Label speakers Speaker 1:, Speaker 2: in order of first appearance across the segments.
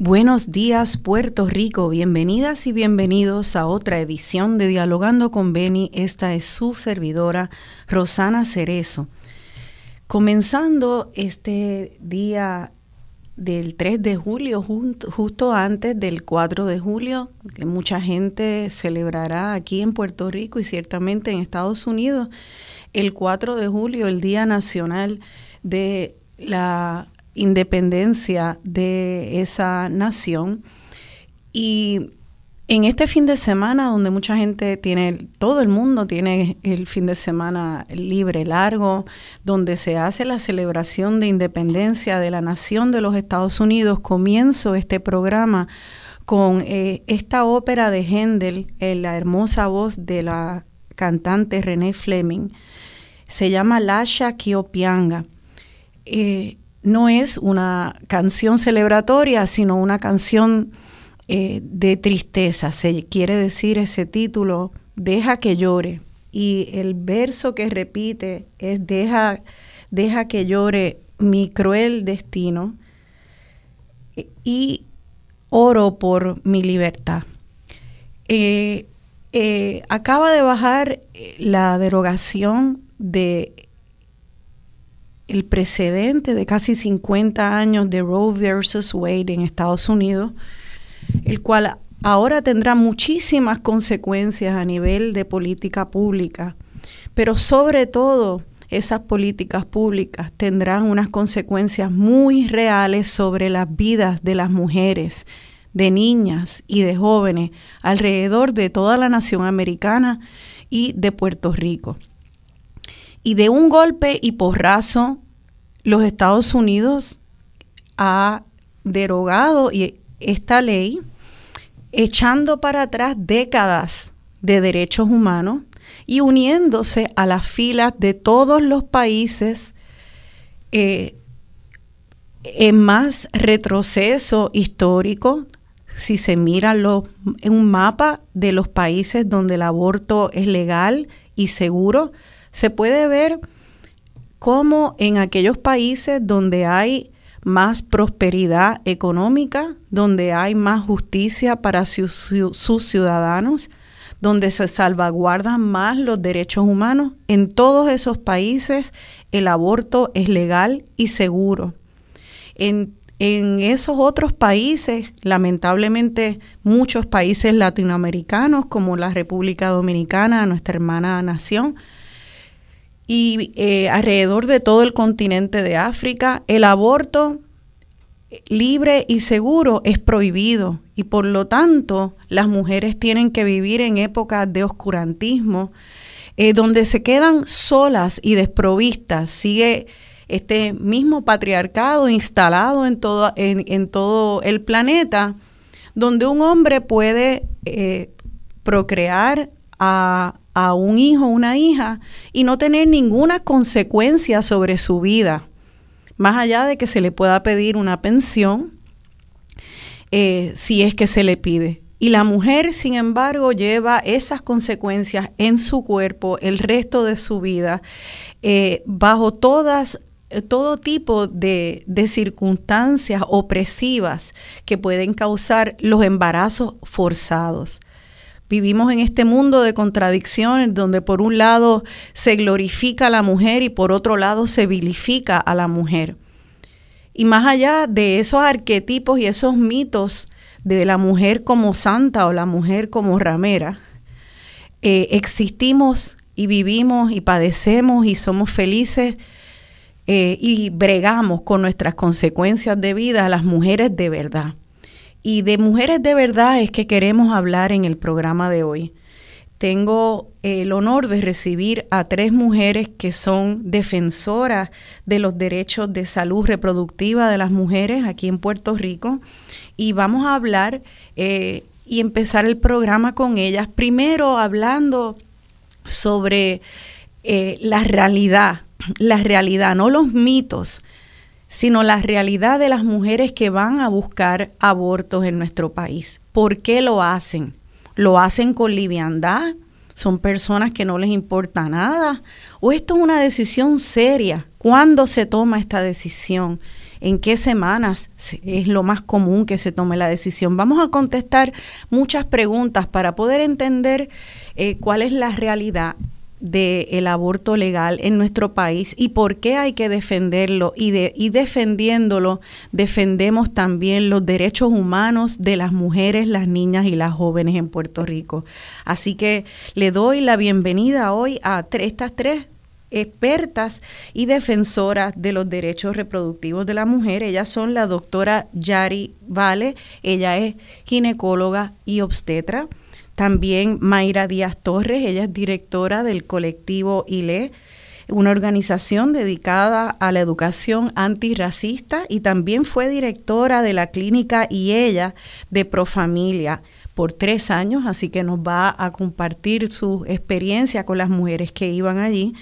Speaker 1: Buenos días Puerto Rico, bienvenidas y bienvenidos a otra edición de Dialogando con Beni. Esta es su servidora Rosana Cerezo. Comenzando este día del 3 de julio, justo antes del 4 de julio, que mucha gente celebrará aquí en Puerto Rico y ciertamente en Estados Unidos, el 4 de julio, el Día Nacional de la independencia de esa nación. Y en este fin de semana, donde mucha gente tiene, todo el mundo tiene el fin de semana libre, largo, donde se hace la celebración de independencia de la nación de los Estados Unidos, comienzo este programa con eh, esta ópera de Händel, en la hermosa voz de la cantante René Fleming. Se llama Lasha Kiopianga. Eh, no es una canción celebratoria, sino una canción eh, de tristeza. Se quiere decir ese título, Deja que llore. Y el verso que repite es Deja, deja que llore mi cruel destino y oro por mi libertad. Eh, eh, acaba de bajar la derogación de el precedente de casi 50 años de Roe versus Wade en Estados Unidos, el cual ahora tendrá muchísimas consecuencias a nivel de política pública, pero sobre todo esas políticas públicas tendrán unas consecuencias muy reales sobre las vidas de las mujeres, de niñas y de jóvenes alrededor de toda la nación americana y de Puerto Rico. Y de un golpe y porrazo, los Estados Unidos ha derogado esta ley echando para atrás décadas de derechos humanos y uniéndose a las filas de todos los países eh, en más retroceso histórico. Si se mira en un mapa de los países donde el aborto es legal y seguro, se puede ver cómo en aquellos países donde hay más prosperidad económica, donde hay más justicia para sus ciudadanos, donde se salvaguardan más los derechos humanos, en todos esos países el aborto es legal y seguro. En, esos otros países, lamentablemente muchos países latinoamericanos como la República Dominicana, nuestra hermana nación, y eh, alrededor de todo el continente de África, el aborto libre y seguro es prohibido y por lo tanto las mujeres tienen que vivir en épocas de oscurantismo, eh, donde se quedan solas y desprovistas. Sigue este mismo patriarcado instalado en todo, en, todo el planeta, donde un hombre puede eh, procrear a, a un hijo o una hija y no tener ninguna consecuencia sobre su vida, más allá de que se le pueda pedir una pensión eh, si es que se le pide. Y la mujer, sin embargo, lleva esas consecuencias en su cuerpo el resto de su vida, eh, bajo todas todo tipo de, circunstancias opresivas que pueden causar los embarazos forzados. Vivimos en este mundo de contradicciones donde por un lado se glorifica a la mujer y por otro lado se vilifica a la mujer. Y más allá de esos arquetipos y esos mitos de la mujer como santa o la mujer como ramera, eh, existimos y vivimos y padecemos y somos felices eh, y bregamos con nuestras consecuencias de vida las mujeres de verdad. Y de mujeres de verdad es que queremos hablar en el programa de hoy. Tengo el honor de recibir a tres mujeres que son defensoras de los derechos de salud reproductiva de las mujeres aquí en Puerto Rico y vamos a hablar eh, y empezar el programa con ellas. Primero hablando sobre eh, la realidad, la realidad, no los mitos, sino la realidad de las mujeres que van a buscar abortos en nuestro país. ¿Por qué lo hacen? ¿Lo hacen con liviandad? ¿Son personas que no les importa nada? ¿O esto es una decisión seria? ¿Cuándo se toma esta decisión? ¿En qué semanas es lo más común que se tome la decisión? Vamos a contestar muchas preguntas para poder entender eh, cuál es la realidad del aborto legal en nuestro país y por qué hay que defenderlo y, de, y defendiéndolo defendemos también los derechos humanos de las mujeres, las niñas y las jóvenes en Puerto Rico. Así que le doy la bienvenida hoy a estas tres expertas y defensoras de los derechos reproductivos de la mujer. Ellas son la doctora Yari Vale, ella es ginecóloga y obstetra también Mayra Díaz Torres, ella es directora del colectivo ILE, una organización dedicada a la educación antirracista y también fue directora de la clínica y ella de Profamilia por tres años, así que nos va a compartir su experiencia con las mujeres que iban allí.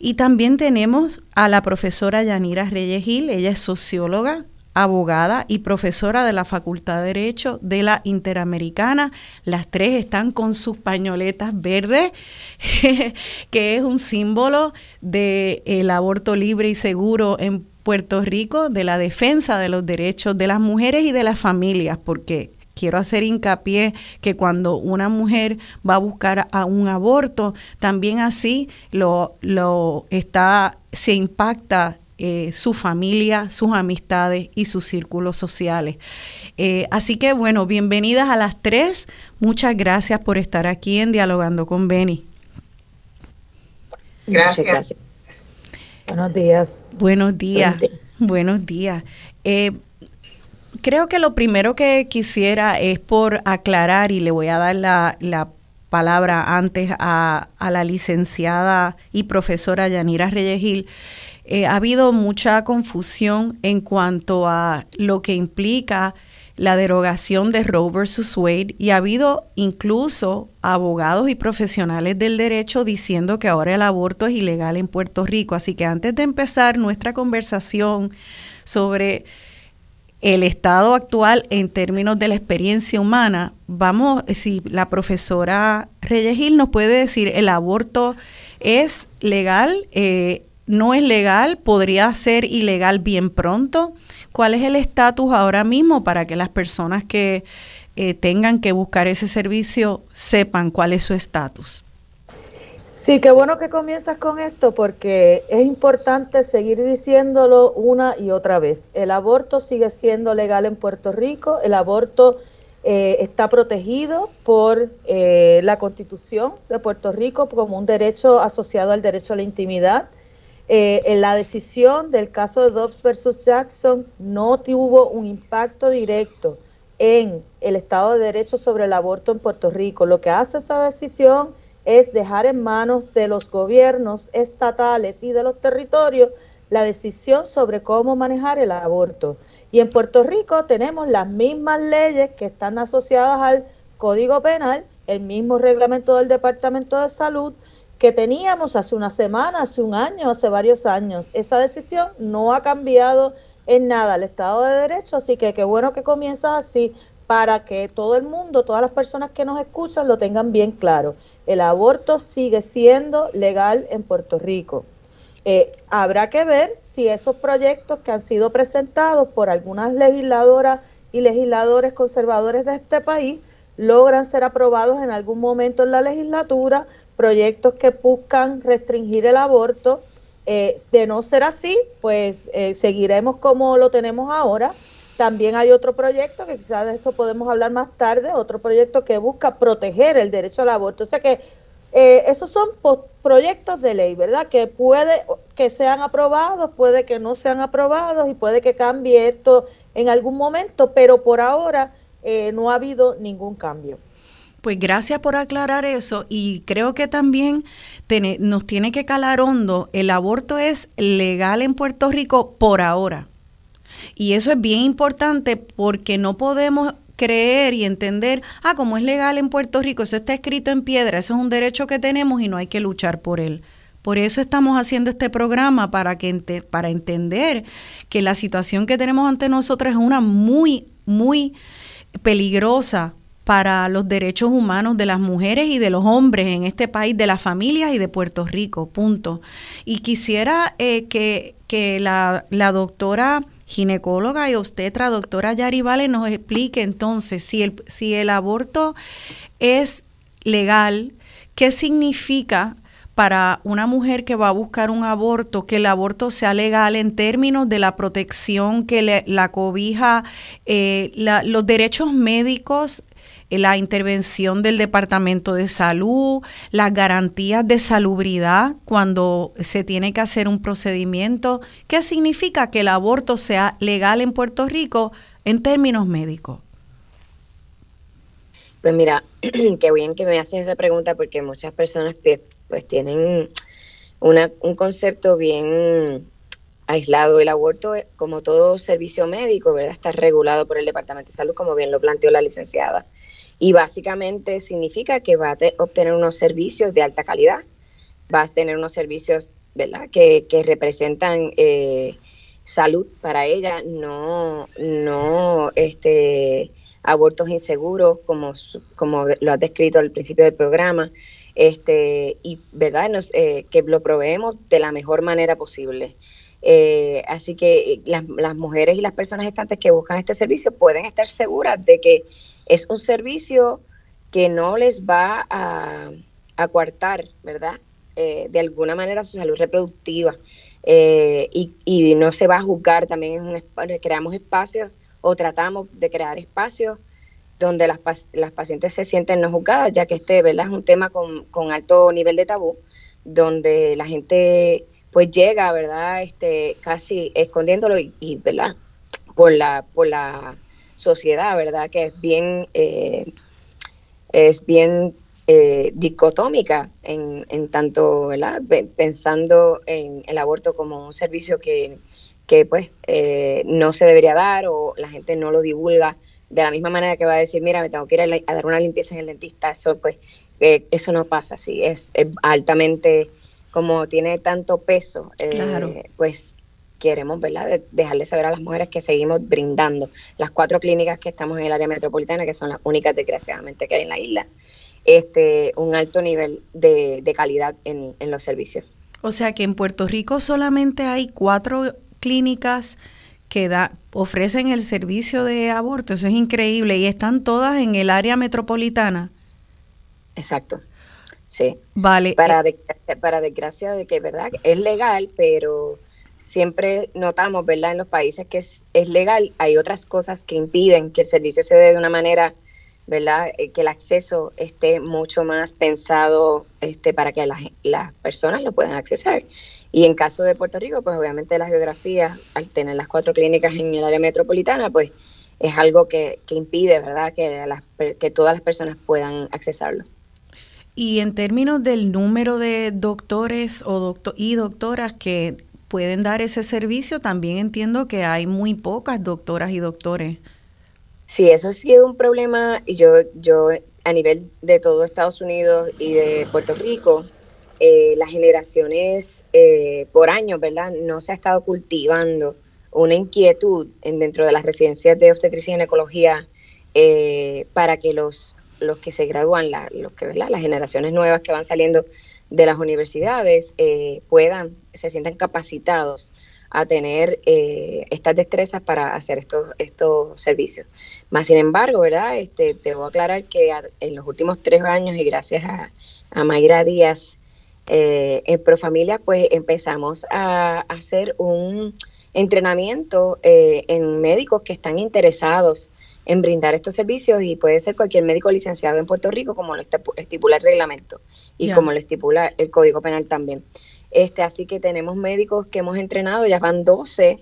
Speaker 1: Y también tenemos a la profesora Yanira Reyes Gil, ella es socióloga, abogada y profesora de la Facultad de Derecho de la Interamericana. Las tres están con sus pañoletas verdes, que es un símbolo del aborto libre y seguro en Puerto Rico, de la defensa de los derechos de las mujeres y de las familias, porque quiero hacer hincapié que cuando una mujer va a buscar a un aborto, también así lo, lo está, se impacta eh, su familia, sus amistades y sus círculos sociales. Eh, así que bueno, bienvenidas a las tres. Muchas gracias por estar aquí en Dialogando con Beni.
Speaker 2: Gracias. Buenos días.
Speaker 1: Buenos días. Buenos días. Eh, creo que lo primero que quisiera es por aclarar y le voy a dar la, palabra antes a, a, la licenciada y profesora Yanira Reyes Gil. Eh, ha habido mucha confusión en cuanto a lo que implica la derogación de Roe versus Wade y ha habido incluso abogados y profesionales del derecho diciendo que ahora el aborto es ilegal en Puerto Rico. Así que antes de empezar nuestra conversación sobre el estado actual en términos de la experiencia humana, vamos, si la profesora Reyes Gil nos puede decir, el aborto es legal, eh, no es legal, podría ser ilegal bien pronto. ¿Cuál es el estatus ahora mismo para que las personas que eh, tengan que buscar ese servicio sepan cuál es su estatus?
Speaker 2: Sí, qué bueno que comienzas con esto porque es importante seguir diciéndolo una y otra vez. El aborto sigue siendo legal en Puerto Rico, el aborto eh, está protegido por eh, la Constitución de Puerto Rico como un derecho asociado al derecho a la intimidad. Eh, en la decisión del caso de Dobbs versus Jackson no tuvo un impacto directo en el Estado de Derecho sobre el aborto en Puerto Rico. Lo que hace esa decisión es dejar en manos de los gobiernos estatales y de los territorios la decisión sobre cómo manejar el aborto. Y en Puerto Rico tenemos las mismas leyes que están asociadas al Código Penal, el mismo reglamento del Departamento de Salud, que teníamos hace una semana, hace un año, hace varios años. Esa decisión no ha cambiado en nada el Estado de Derecho, así que qué bueno que comienzas así para que todo el mundo, todas las personas que nos escuchan lo tengan bien claro. El aborto sigue siendo legal en Puerto Rico. Eh, habrá que ver si esos proyectos que han sido presentados por algunas legisladoras y legisladores conservadores de este país logran ser aprobados en algún momento en la legislatura, proyectos que buscan restringir el aborto. Eh, de no ser así, pues eh, seguiremos como lo tenemos ahora. También hay otro proyecto, que quizás de eso podemos hablar más tarde, otro proyecto que busca proteger el derecho al aborto. O sea que eh, esos son proyectos de ley, ¿verdad? Que puede que sean aprobados, puede que no sean aprobados y puede que cambie esto en algún momento, pero por ahora eh, no ha habido ningún cambio.
Speaker 1: Pues gracias por aclarar eso y creo que también nos tiene que calar hondo, el aborto es legal en Puerto Rico por ahora. Y eso es bien importante porque no podemos creer y entender, ah, como es legal en Puerto Rico, eso está escrito en piedra, eso es un derecho que tenemos y no hay que luchar por él. Por eso estamos haciendo este programa para que para entender que la situación que tenemos ante nosotros es una muy muy peligrosa para los derechos humanos de las mujeres y de los hombres en este país, de las familias y de Puerto Rico, punto. Y quisiera eh, que, la doctora ginecóloga y obstetra, doctora Yari Vale, nos explique entonces si el, si el aborto es legal, qué significa para una mujer que va a buscar un aborto, que el aborto sea legal en términos de la protección que le, la cobija, eh, los derechos médicos la intervención del Departamento de Salud, las garantías de salubridad cuando se tiene que hacer un procedimiento. ¿Qué significa que el aborto sea legal en Puerto Rico en términos médicos?
Speaker 3: Pues mira, qué bien que me haces esa pregunta porque muchas personas pues tienen un concepto bien aislado. El aborto, como todo servicio médico, ¿verdad? Está regulado por el Departamento de Salud, como bien lo planteó la licenciada y básicamente significa que va a obtener unos servicios de alta calidad, va a tener unos servicios ¿verdad? Que, representan eh, salud para ella, no, no este, abortos inseguros como, como lo has descrito al principio del programa, este, y verdad eh, que lo proveemos de la mejor manera posible. Eh, así que las, las, mujeres y las personas estantes que buscan este servicio pueden estar seguras de que es un servicio que no les va a, a coartar, ¿verdad? Eh, de alguna manera su salud reproductiva eh, y, no se va a juzgar también en un creamos espacios o tratamos de crear espacios donde las, las pacientes se sienten no juzgadas, ya que este ¿verdad? es un tema con, con alto nivel de tabú, donde la gente pues llega, ¿verdad? Este, casi escondiéndolo y, y ¿verdad? Por la, por la sociedad, ¿verdad? Que es bien, eh, es bien eh, dicotómica en, en, tanto, ¿verdad? Pensando en el aborto como un servicio que, que pues eh, no se debería dar o la gente no lo divulga de la misma manera que va a decir, mira, me tengo que ir a, dar una limpieza en el dentista, eso pues, eso no pasa así, es, altamente, como tiene tanto peso, pues queremos ¿verdad? dejarle saber a las mujeres que seguimos brindando las cuatro clínicas que estamos en el área metropolitana, que son las únicas desgraciadamente que hay en la isla, este, un alto nivel de, calidad en, los servicios.
Speaker 1: O sea que en Puerto Rico solamente hay cuatro clínicas que da, ofrecen el servicio de aborto, eso es increíble, y están todas en el área metropolitana.
Speaker 3: Exacto. Sí. Vale. Para, eh, para desgracia de que, ¿verdad? Es legal, pero siempre notamos, ¿verdad? En los países que es, legal, hay otras cosas que impiden que el servicio se dé de una manera, ¿verdad? Eh, que el acceso esté mucho más pensado este, para que las personas lo puedan accesar. Y en caso de Puerto Rico, pues obviamente la geografía, al tener las cuatro clínicas en el área metropolitana, pues es algo que, que impide, ¿verdad? Que, que todas las personas puedan accesarlo.
Speaker 1: Y en términos del número de doctores o doctor y doctoras que pueden dar ese servicio, también entiendo que hay muy pocas doctoras y doctores.
Speaker 3: Sí, eso ha sido un problema yo, yo a nivel de todo Estados Unidos y de Puerto Rico, eh, las generaciones eh, por años, ¿verdad? No se ha estado cultivando una inquietud en, dentro de las residencias de obstetricia y ginecología eh, para que los, los que se gradúan, los que, ¿verdad? las generaciones nuevas que van saliendo de las universidades eh, puedan, se sientan capacitados a tener eh, estas destrezas para hacer estos, estos servicios. Más sin embargo, ¿verdad? Este, a aclarar que en los últimos tres años y gracias a, a Mayra Díaz eh, en Profamilia, pues empezamos a, hacer un entrenamiento eh, en médicos que están interesados en brindar estos servicios y puede ser cualquier médico licenciado en Puerto Rico, como lo estipula el reglamento y como lo estipula el Código Penal también. Este, así que tenemos médicos que hemos entrenado, ya van 12,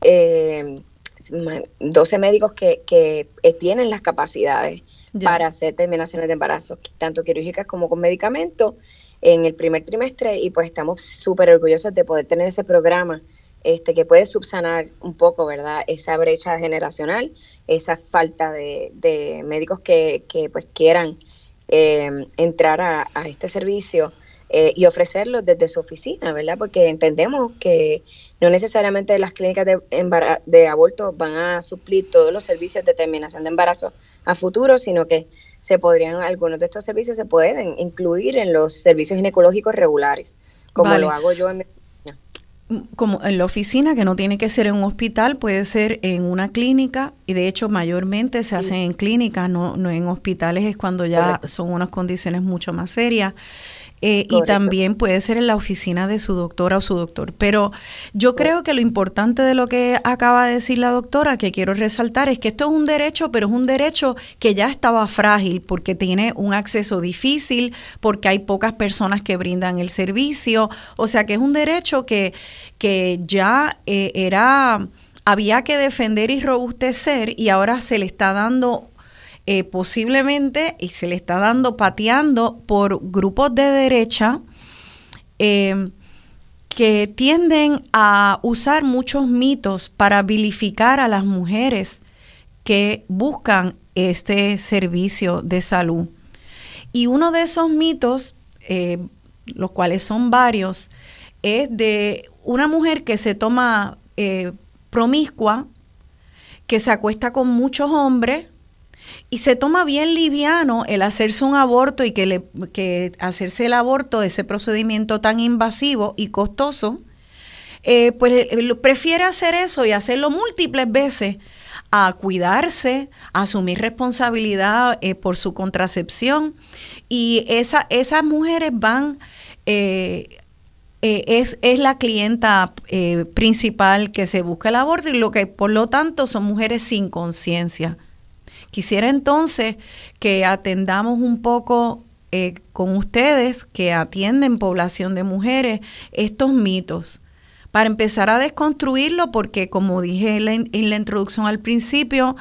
Speaker 3: 12 eh, médicos que, que eh, tienen las capacidades para hacer terminaciones de embarazo, tanto quirúrgicas como con medicamentos, en el primer trimestre y pues estamos súper orgullosos de poder tener ese programa este, que puede subsanar un poco, ¿verdad? Esa brecha generacional, esa falta de, de médicos que, que, pues quieran eh, entrar a, este servicio eh, y ofrecerlo desde su oficina, ¿verdad? Porque entendemos que no necesariamente las clínicas de, de aborto van a suplir todos los servicios de terminación de embarazo a futuro, sino que se podrían, algunos de estos servicios se pueden incluir en los servicios ginecológicos regulares, como lo hago yo en mi
Speaker 1: como en la oficina, que no tiene que ser en un hospital, puede ser en una clínica, y de hecho mayormente se hacen en clínicas, no, no en hospitales, es cuando ya son unas condiciones mucho más serias. Eh, y también puede ser en la oficina de su doctora o su doctor. Pero yo creo que lo importante de lo que acaba de decir la doctora, que quiero resaltar, es que esto es un derecho, pero es un derecho que ya estaba frágil porque tiene un acceso difícil, porque hay pocas personas que brindan el servicio. O sea que es un derecho que, que ya eh, era había que defender y robustecer y ahora se le está dando eh, posiblemente, y se le está dando pateando por grupos de derecha eh, que tienden a usar muchos mitos para vilificar a las mujeres que buscan este servicio de salud. Y uno de esos mitos, eh, los cuales son varios, es de una mujer que se toma promiscua, que se acuesta con muchos hombres, y se toma bien liviano el hacerse un aborto y que, que hacerse el aborto, ese procedimiento tan invasivo y costoso, eh, pues prefiere hacer eso y hacerlo múltiples veces a cuidarse, a asumir responsabilidad eh, por su contracepción. Y esa, esas mujeres van, eh, es, es, la clienta principal que se busca el aborto y lo que por lo tanto son mujeres sin conciencia. Quisiera entonces que atendamos un poco eh, con ustedes que atienden población de mujeres estos mitos para empezar a desconstruirlo porque como dije en la, introducción al principio,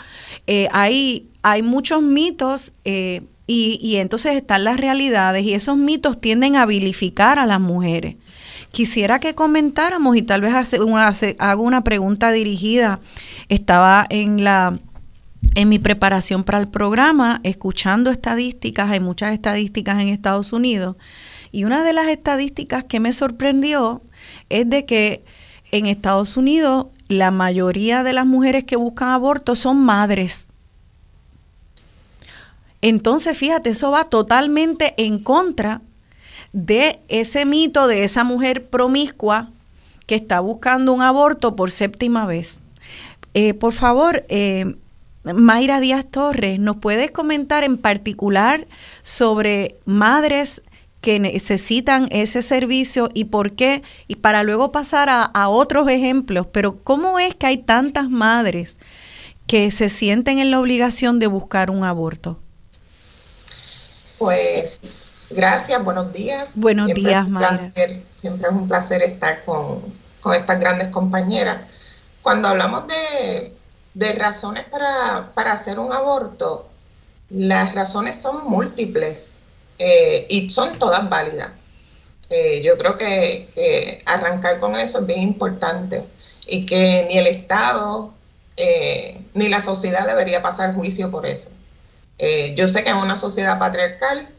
Speaker 1: eh, hay, muchos mitos eh, y, entonces están las realidades y esos mitos tienden a vilificar a las mujeres. Quisiera que comentáramos y tal vez hace una, hago una pregunta dirigida. Estaba en la en mi preparación para el programa, escuchando estadísticas, hay muchas estadísticas en Estados Unidos, y una de las estadísticas que me sorprendió es de que en Estados Unidos la mayoría de las mujeres que buscan aborto son madres. Entonces, fíjate, eso va totalmente en contra de ese mito de esa mujer promiscua que está buscando un aborto por séptima vez. Eh, por favor, eh, Mayra Díaz Torres, ¿nos puedes comentar en particular sobre madres que necesitan ese servicio y por qué? Y para luego pasar a, otros ejemplos, pero ¿cómo es que hay tantas madres que se sienten en la obligación de buscar un aborto?
Speaker 4: Pues gracias, buenos días.
Speaker 1: Buenos días, Mayra.
Speaker 4: siempre es un placer estar con, con estas grandes compañeras. Cuando hablamos de de razones para, hacer un aborto, las razones son múltiples eh, y son todas válidas. Eh, yo creo que, arrancar con eso es bien importante y que ni el Estado eh, ni la sociedad debería pasar juicio por eso. yo sé que en una sociedad patriarcal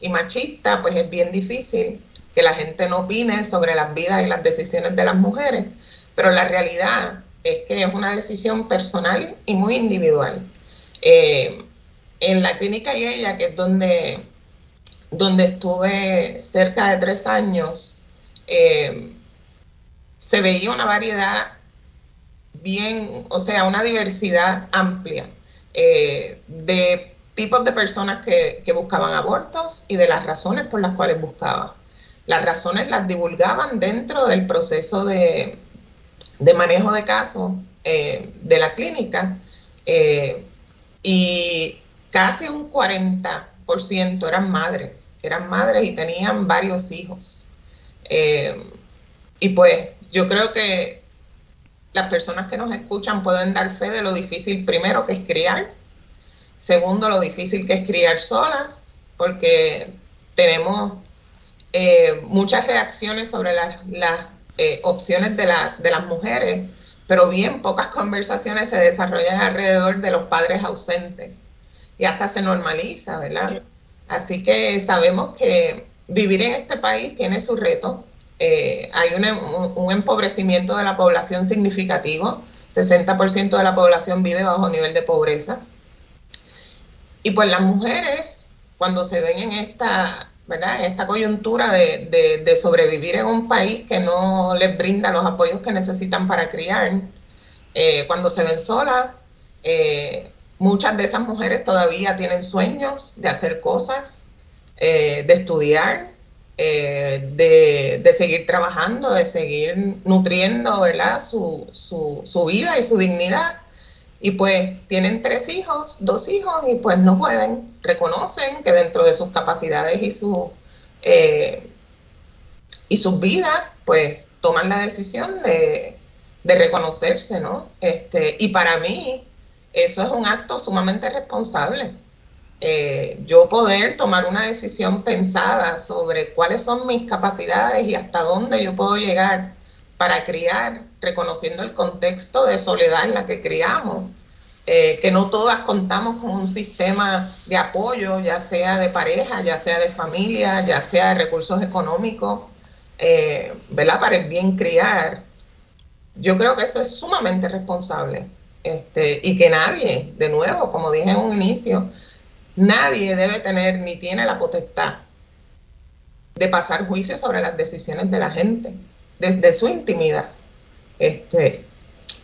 Speaker 4: y machista, pues es bien difícil que la gente no opine sobre las vidas y las decisiones de las mujeres, pero la realidad es que es una decisión personal y muy individual. Eh, en la clínica y ella, que es donde, donde estuve cerca de tres años, eh, se veía una variedad bien, o sea, una diversidad amplia eh, de tipos de personas que, buscaban abortos y de las razones por las cuales buscaban. Las razones las divulgaban dentro del proceso de, manejo de casos eh, de la clínica eh, y casi un 40% eran madres, eran madres y tenían varios hijos. y pues yo creo que las personas que nos escuchan pueden dar fe de lo difícil, primero, que es criar, segundo, lo difícil que es criar solas, porque tenemos eh, muchas reacciones sobre las, eh, opciones de, de las mujeres, pero bien pocas conversaciones se desarrollan alrededor de los padres ausentes y hasta se normaliza, ¿verdad? Así que sabemos que vivir en este país tiene su reto, eh, hay un, empobrecimiento de la población significativo, 60% de la población vive bajo nivel de pobreza. Y pues las mujeres, cuando se ven en esta, esta coyuntura de, sobrevivir en un país que no les brinda los apoyos que necesitan para criar, eh, cuando se ven solas, eh, muchas de esas mujeres todavía tienen sueños de hacer cosas, de estudiar, eh, de, seguir trabajando, de seguir nutriendo ¿verdad? Su, su, vida y su dignidad. Y pues tienen tres hijos, dos hijos, y pues no pueden, reconocen que dentro de sus capacidades y, su, eh, y sus vidas, pues toman la decisión de, de reconocerse, ¿no? Este, y para mí, eso es un acto sumamente responsable eh, yo poder tomar una decisión pensada sobre cuáles son mis capacidades y hasta dónde yo puedo llegar para criar, reconociendo el contexto de soledad en la que criamos, eh, que no todas contamos con un sistema de apoyo, ya sea de pareja, ya sea de familia, ya sea de recursos económicos, eh, ¿verdad? Para el bien criar. Yo creo que eso es sumamente responsable. Este, y que nadie, de nuevo, como dije en un inicio, Nadie debe tener ni tiene la potestad de pasar juicio sobre las decisiones de la gente, desde su intimidad. Este,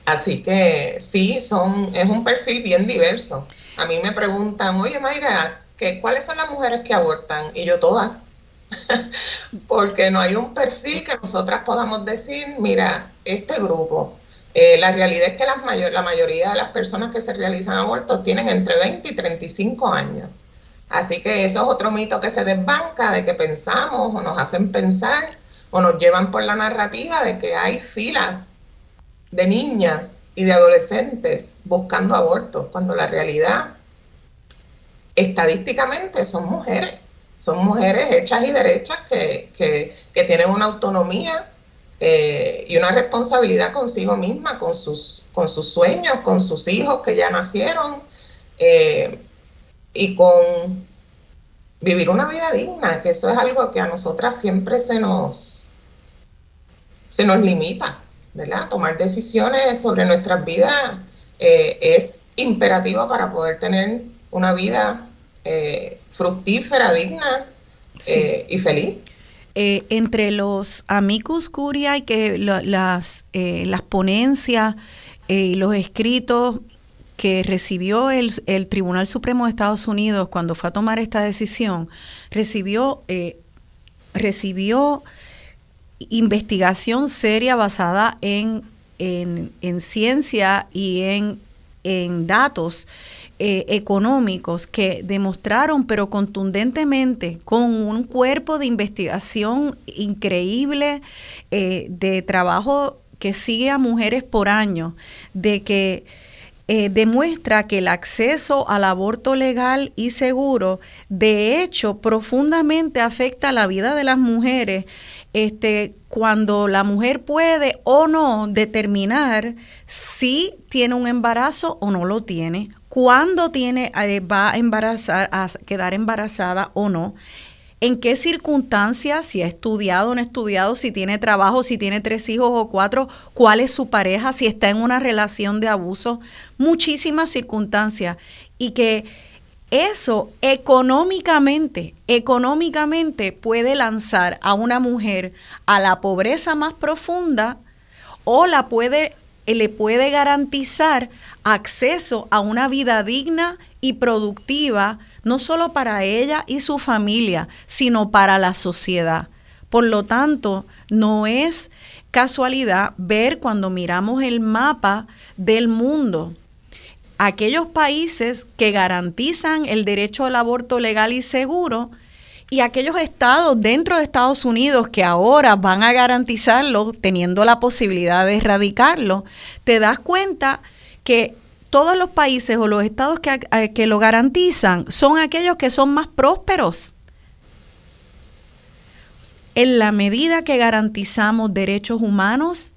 Speaker 4: así que sí, son, es un perfil bien diverso. A mí me preguntan, oye Mayra, ¿qué, ¿cuáles son las mujeres que abortan? Y yo todas. Porque no hay un perfil que nosotras podamos decir, mira, este grupo eh, la realidad es que la, mayor, la mayoría de las personas que se realizan abortos tienen entre 20 y 35 años. Así que eso es otro mito que se desbanca de que pensamos o nos hacen pensar o nos llevan por la narrativa de que hay filas de niñas y de adolescentes buscando abortos, cuando la realidad estadísticamente son mujeres, son mujeres hechas y derechas que, que, que tienen una autonomía eh, y una responsabilidad consigo misma, con sus, con sus sueños, con sus hijos que ya nacieron eh, y con vivir una vida digna, que eso es algo que a nosotras siempre se nos, se nos limita, ¿verdad? Tomar decisiones sobre nuestras vidas eh, es imperativo para poder tener una vida fructífera, digna y feliz.
Speaker 1: Eh, entre los amicus curia y que las, eh, las ponencias eh, y los escritos que recibió el, el, Tribunal Supremo de Estados Unidos cuando fue a tomar esta decisión, recibió, recibió investigación seria basada en, en, en ciencia y en, en datos eh, económicos que demostraron, pero contundentemente, con un cuerpo de investigación increíble, eh, de trabajo que sigue a mujeres por año, de que eh, demuestra que el acceso al aborto legal y seguro, de hecho, profundamente afecta la vida de las mujeres este, cuando la mujer puede o no determinar si tiene un embarazo o no lo tiene, cuándo tiene, eh, va a, embarazar, a quedar embarazada o no, en qué circunstancias, si ha estudiado o no estudiado, si tiene trabajo, si tiene tres hijos o cuatro, cuál es su pareja, si está en una relación de abuso, muchísimas circunstancias. Y que eso económicamente, económicamente puede lanzar a una mujer a la pobreza más profunda
Speaker 5: o la puede, le puede garantizar acceso a una vida digna y productiva, no solo para ella y su familia, sino para la sociedad. Por lo tanto, no es casualidad ver cuando miramos el mapa del mundo, aquellos países que garantizan el derecho al aborto legal y seguro y aquellos estados dentro de Estados Unidos que ahora van a garantizarlo teniendo la posibilidad de erradicarlo, te das cuenta que todos los países o los estados que, eh, que lo garantizan son aquellos que son más prósperos. En la medida que garantizamos derechos humanos,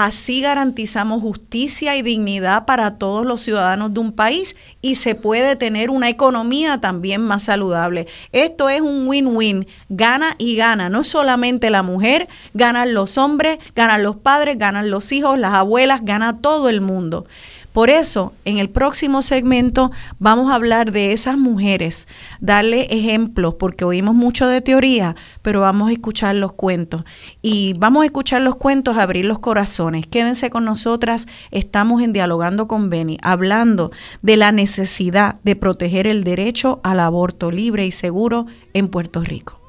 Speaker 5: Así garantizamos justicia y dignidad para todos los ciudadanos de un país y se puede tener una economía también más saludable. Esto es un win-win, gana y gana. No solamente la mujer, ganan los hombres, ganan los padres, ganan los hijos, las abuelas, gana todo el mundo. Por eso, en el próximo segmento vamos a hablar de esas mujeres, darle ejemplos, porque oímos mucho de teoría, pero vamos a escuchar los cuentos. Y vamos a escuchar los cuentos, abrir los corazones. Quédense con nosotras, estamos en Dialogando con Beni, hablando de la necesidad de proteger el derecho al aborto libre y seguro en Puerto Rico.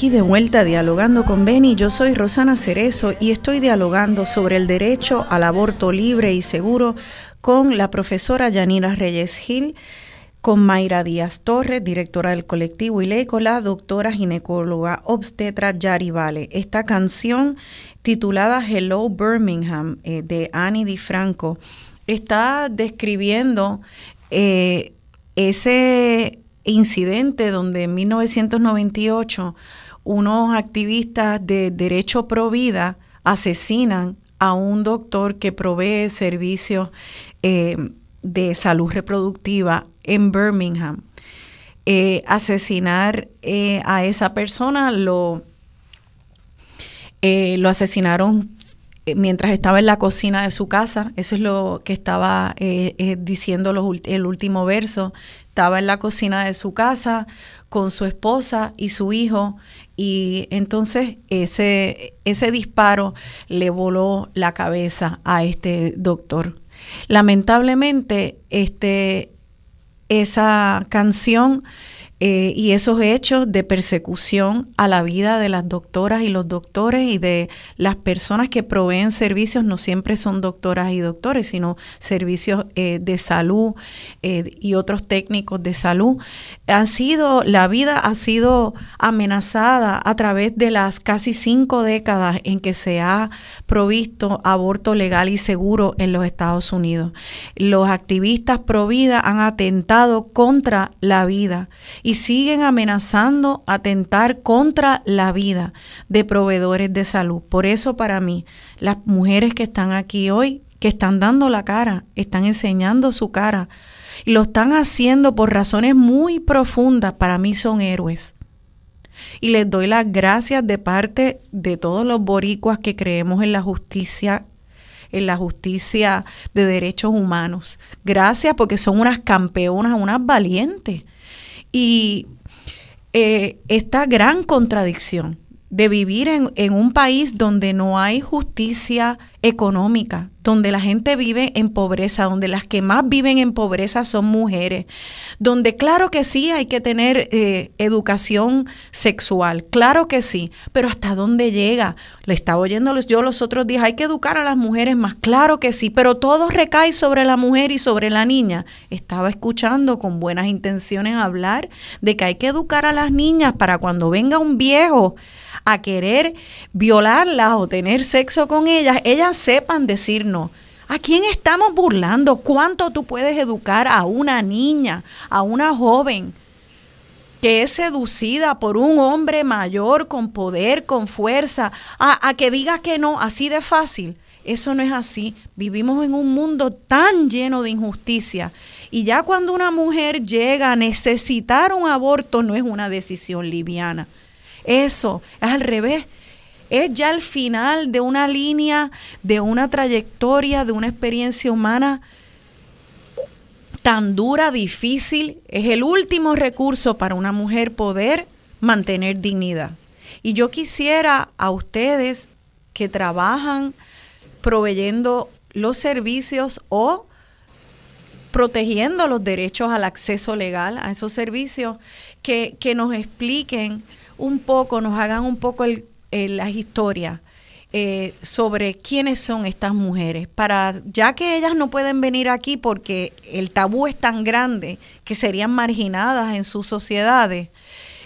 Speaker 1: Aquí de vuelta dialogando con Beni, yo soy Rosana Cerezo y estoy dialogando sobre el derecho al aborto libre y seguro con la profesora Yanira Reyes Gil, con Mayra Díaz Torres, directora del colectivo, y con la doctora ginecóloga obstetra Yari Vale. Esta canción titulada Hello Birmingham eh, de Annie DiFranco está describiendo eh, ese incidente donde en 1998 unos activistas de derecho pro vida asesinan a un doctor que provee servicios eh, de salud reproductiva en Birmingham. Eh, asesinar eh, a esa persona lo, lo asesinaron mientras estaba en la cocina de su casa. Eso es lo que estaba diciendo el último verso estaba en la cocina de su casa con su esposa y su hijo y entonces ese, ese disparo le voló la cabeza a este doctor. Lamentablemente, este, esa canción eh, y esos hechos de persecución a la vida de las doctoras y los doctores y de las personas que proveen servicios, no siempre son doctoras y doctores, sino servicios eh, de salud eh, y otros técnicos de salud, han sido, la vida ha sido amenazada a través de las casi cinco décadas en que se ha provisto aborto legal y seguro en los Estados Unidos. Los activistas pro vida han atentado contra la vida siguen amenazando atentar contra la vida de proveedores de salud. Por eso para mí, las mujeres que están aquí hoy, que están dando la cara, están enseñando su cara, y lo están haciendo por razones muy profundas, para mí son héroes. Y les doy las gracias de parte de todos los boricuas que creemos en la justicia en la justicia de derechos humanos. Gracias porque son unas campeonas, unas valientes. Y eh, esta gran contradicción de vivir en, en, un país donde no hay justicia económica, donde la gente vive en pobreza, donde las que más viven en pobreza son mujeres, donde claro que sí hay que tener eh, educación sexual, claro que sí, pero ¿hasta dónde llega? Le estaba oyendo yo los otros días, hay que educar a las mujeres más, claro que sí, pero todo recae sobre la mujer y sobre la niña. Estaba escuchando con buenas intenciones hablar de que hay que educar a las niñas para cuando venga un viejo a querer violarlas o tener sexo con ellas, ellas sepan decirnos. ¿A quién estamos burlando? ¿Cuánto tú puedes educar a una niña, a una joven que es seducida por un hombre mayor con poder, con fuerza, a, a que diga que no, así de fácil? Eso no es así. Vivimos en un mundo tan lleno de injusticia. Y ya cuando una mujer llega a necesitar un aborto, no es una decisión liviana. Eso es al revés. Es ya el final de una línea, de una trayectoria, de una experiencia humana tan dura, difícil. Es el último recurso para una mujer poder mantener dignidad. Y yo quisiera a ustedes que trabajan proveyendo los servicios o protegiendo los derechos al acceso legal a esos servicios, que, que nos expliquen un poco, nos hagan un poco el, las historias eh, sobre quiénes son estas mujeres, para ya que ellas no pueden venir aquí porque el tabú es tan grande que serían marginadas en sus sociedades,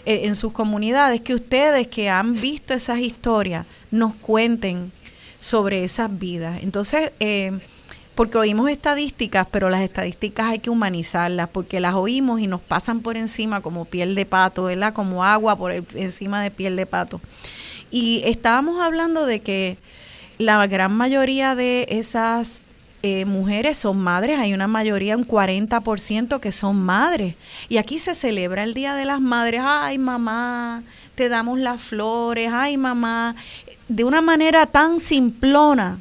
Speaker 1: eh, en sus comunidades, que ustedes que han visto esas historias nos cuenten sobre esas vidas. Entonces, eh, porque oímos estadísticas, pero las estadísticas hay que humanizarlas, porque las oímos y nos pasan por encima como piel de pato, ¿verdad? Como agua por encima de piel de pato. Y estábamos hablando de que la gran mayoría de esas eh, mujeres son madres, hay una mayoría, un 40% que son madres. Y aquí se celebra el Día de las Madres, ay mamá, te damos las flores, ay mamá, de una manera tan simplona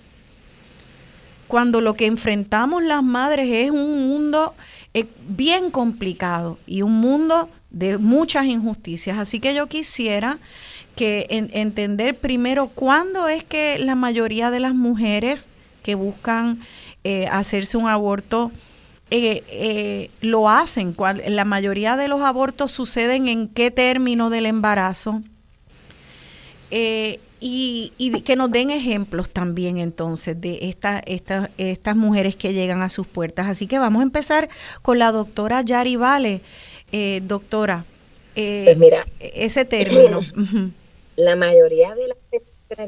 Speaker 1: cuando lo que enfrentamos las madres es un mundo eh, bien complicado y un mundo de muchas injusticias. Así que yo quisiera que entender primero cuándo es que la mayoría de las mujeres que buscan eh, hacerse un aborto eh, lo hacen. la mayoría de los abortos suceden en qué término del embarazo Eh, y, que nos den ejemplos también entonces de esta, esta, estas mujeres que llegan a sus puertas. Así que vamos a empezar con la doctora Yari Vale. Eh, doctora,
Speaker 3: eh, pues mira,
Speaker 1: ese término.
Speaker 3: La mayoría de las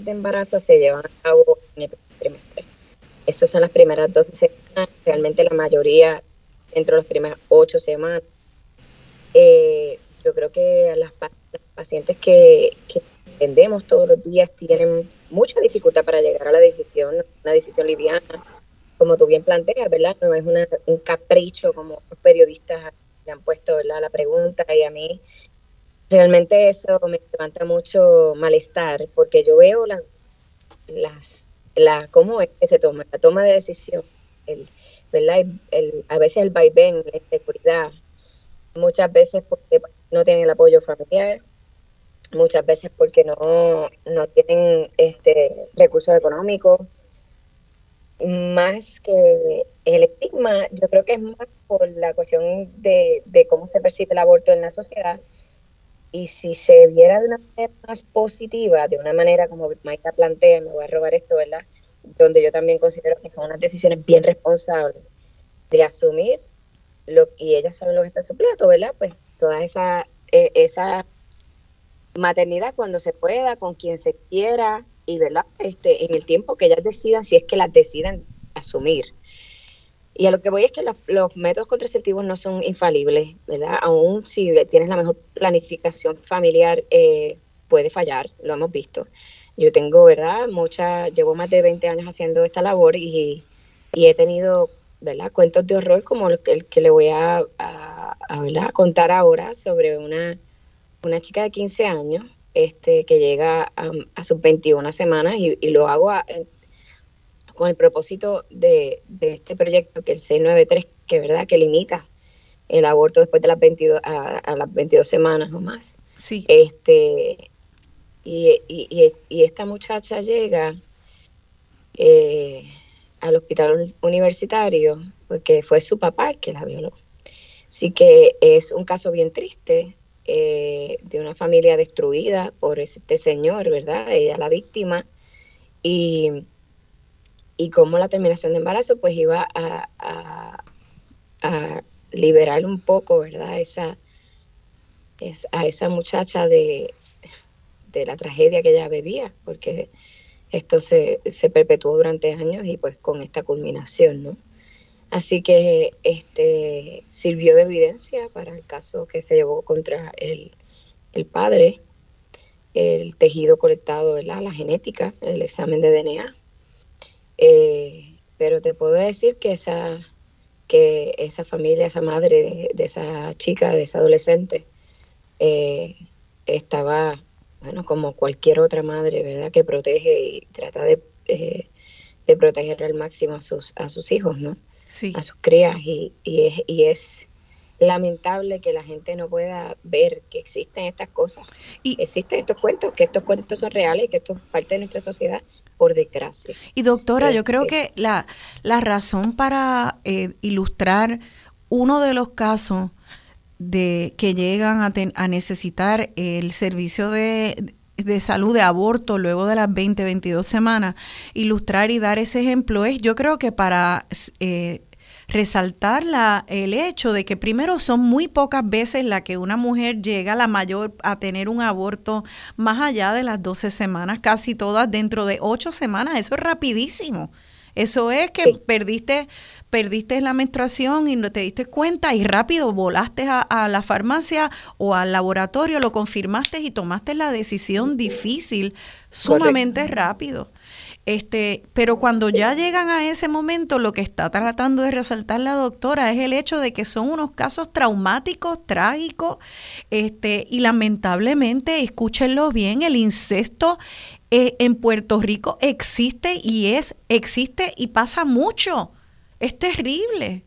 Speaker 3: de embarazo se llevan a cabo en el primer trimestre. Esas son las primeras dos semanas, realmente la mayoría dentro de las primeras ocho semanas. Eh, yo creo que las, pacientes que, que entendemos todos los días tienen mucha dificultad para llegar a la decisión, una decisión liviana, como tú bien planteas, ¿verdad? No es un capricho como los periodistas le han puesto ¿verdad? la pregunta y a mí realmente eso me levanta mucho malestar porque yo veo la, las, la, cómo es que se toma, la toma de decisión, el, ¿verdad? El, a veces el vaivén, la inseguridad, muchas veces porque no tienen el apoyo familiar, muchas veces porque no, no tienen este recursos económicos, más que el estigma, yo creo que es más por la cuestión de, de cómo se percibe el aborto en la sociedad, y si se viera de una manera más positiva, de una manera como Maika plantea, me voy a robar esto, ¿verdad? Donde yo también considero que son unas decisiones bien responsables de asumir lo y ellas saben lo que está en su plato, ¿verdad? Pues toda esa, e, esa maternidad cuando se pueda, con quien se quiera, y ¿verdad? Este, en el tiempo que ellas decidan, si es que las deciden asumir. Y a lo que voy es que los, métodos contraceptivos no son infalibles, ¿verdad? Aún si tienes la mejor planificación familiar, eh, puede fallar, lo hemos visto. Yo tengo, ¿verdad? Mucha, llevo más de 20 años haciendo esta labor y, he tenido, ¿verdad? Cuentos de horror como el, que le voy a, contar ahora sobre una, una chica de 15 años este, que llega a, sus 21 semanas y, lo hago a, con el propósito de, este proyecto, que el 693, que verdad que limita el aborto después de las 22, a, las 22 semanas o más.
Speaker 1: Sí.
Speaker 3: Este, y, y, esta muchacha llega eh, al hospital universitario porque fue su papá el que la violó. Así que es un caso bien triste eh, de una familia destruida por este señor, ¿verdad? Ella la víctima. Y y cómo la terminación de embarazo pues iba a, liberar un poco, ¿verdad? Esa, a esa muchacha de, de, la tragedia que ella bebía, porque esto se, se, perpetuó durante años y pues con esta culminación, ¿no? Así que este sirvió de evidencia para el caso que se llevó contra el, el padre, el tejido colectado, ¿verdad? La genética, el examen de DNA eh, pero te puedo decir que esa, que esa familia, esa madre de, esa chica, de esa adolescente, eh, estaba, bueno, como cualquier otra madre, ¿verdad? Que protege y trata de, eh, de proteger al máximo a sus, a sus hijos, ¿no?
Speaker 1: Sí.
Speaker 3: A sus crías. Y, y, es, y es lamentable que la gente no pueda ver que existen estas cosas. Y existen estos cuentos, que estos cuentos son reales, que esto es parte de nuestra sociedad por desgracia.
Speaker 1: Y doctora, yo creo este, que la, la razón para eh, ilustrar uno de los casos de que llegan a, a necesitar el servicio de, de salud de aborto luego de las 20, 22 semanas, ilustrar y dar ese ejemplo es, yo creo que para eh, resaltar la, el hecho de que primero son muy pocas veces la que una mujer llega a la mayor a tener un aborto más allá de las 12 semanas, casi todas dentro de 8 semanas, eso es rapidísimo. Eso es que perdiste, perdiste la menstruación y no te diste cuenta y rápido volaste a, a, la farmacia o al laboratorio, lo confirmaste y tomaste la decisión difícil sumamente rápido. Este, pero cuando ya llegan a ese momento, lo que está tratando de resaltar la doctora es el hecho de que son unos casos traumáticos, trágicos, este, y lamentablemente, escúchenlo bien, el incesto eh, en Puerto Rico existe y es, existe y pasa mucho. Es terrible.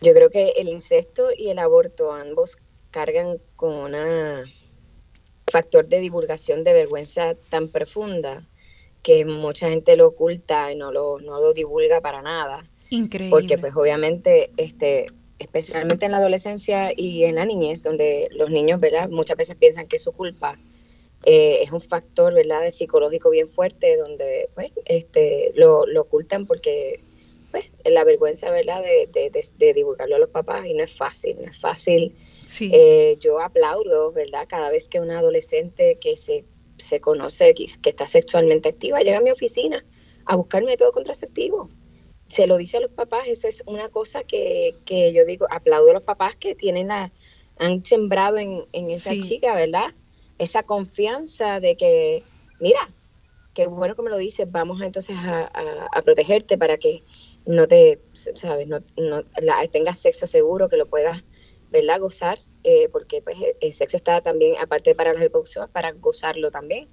Speaker 3: Yo creo que el incesto y el aborto ambos cargan con un factor de divulgación de vergüenza tan profunda que mucha gente lo oculta y no lo, no lo divulga para nada.
Speaker 1: Increíble.
Speaker 3: Porque pues obviamente, este, especialmente en la adolescencia y en la niñez, donde los niños, ¿verdad? Muchas veces piensan que es su culpa eh, es un factor, ¿verdad?, de psicológico bien fuerte donde, pues, este, lo, lo ocultan porque, pues, la vergüenza, ¿verdad?, de, de, divulgarlo a los papás y no es fácil, no es fácil. Sí. Eh, yo aplaudo, ¿verdad?, cada vez que una adolescente que se, se conoce, que, que está sexualmente activa, llega a mi oficina a buscar método contraceptivo. Se lo dice a los papás, eso es una cosa que, que yo digo, aplaudo a los papás que tienen la, han sembrado en, en esa chica, ¿verdad? Esa confianza de que, mira, qué bueno que me lo dices, vamos entonces a, a, protegerte para que no te, sabes, no, no tengas sexo seguro, que lo puedas, ¿verdad? Gozar, eh, porque pues el sexo está también, aparte para las reproducciones, para gozarlo también.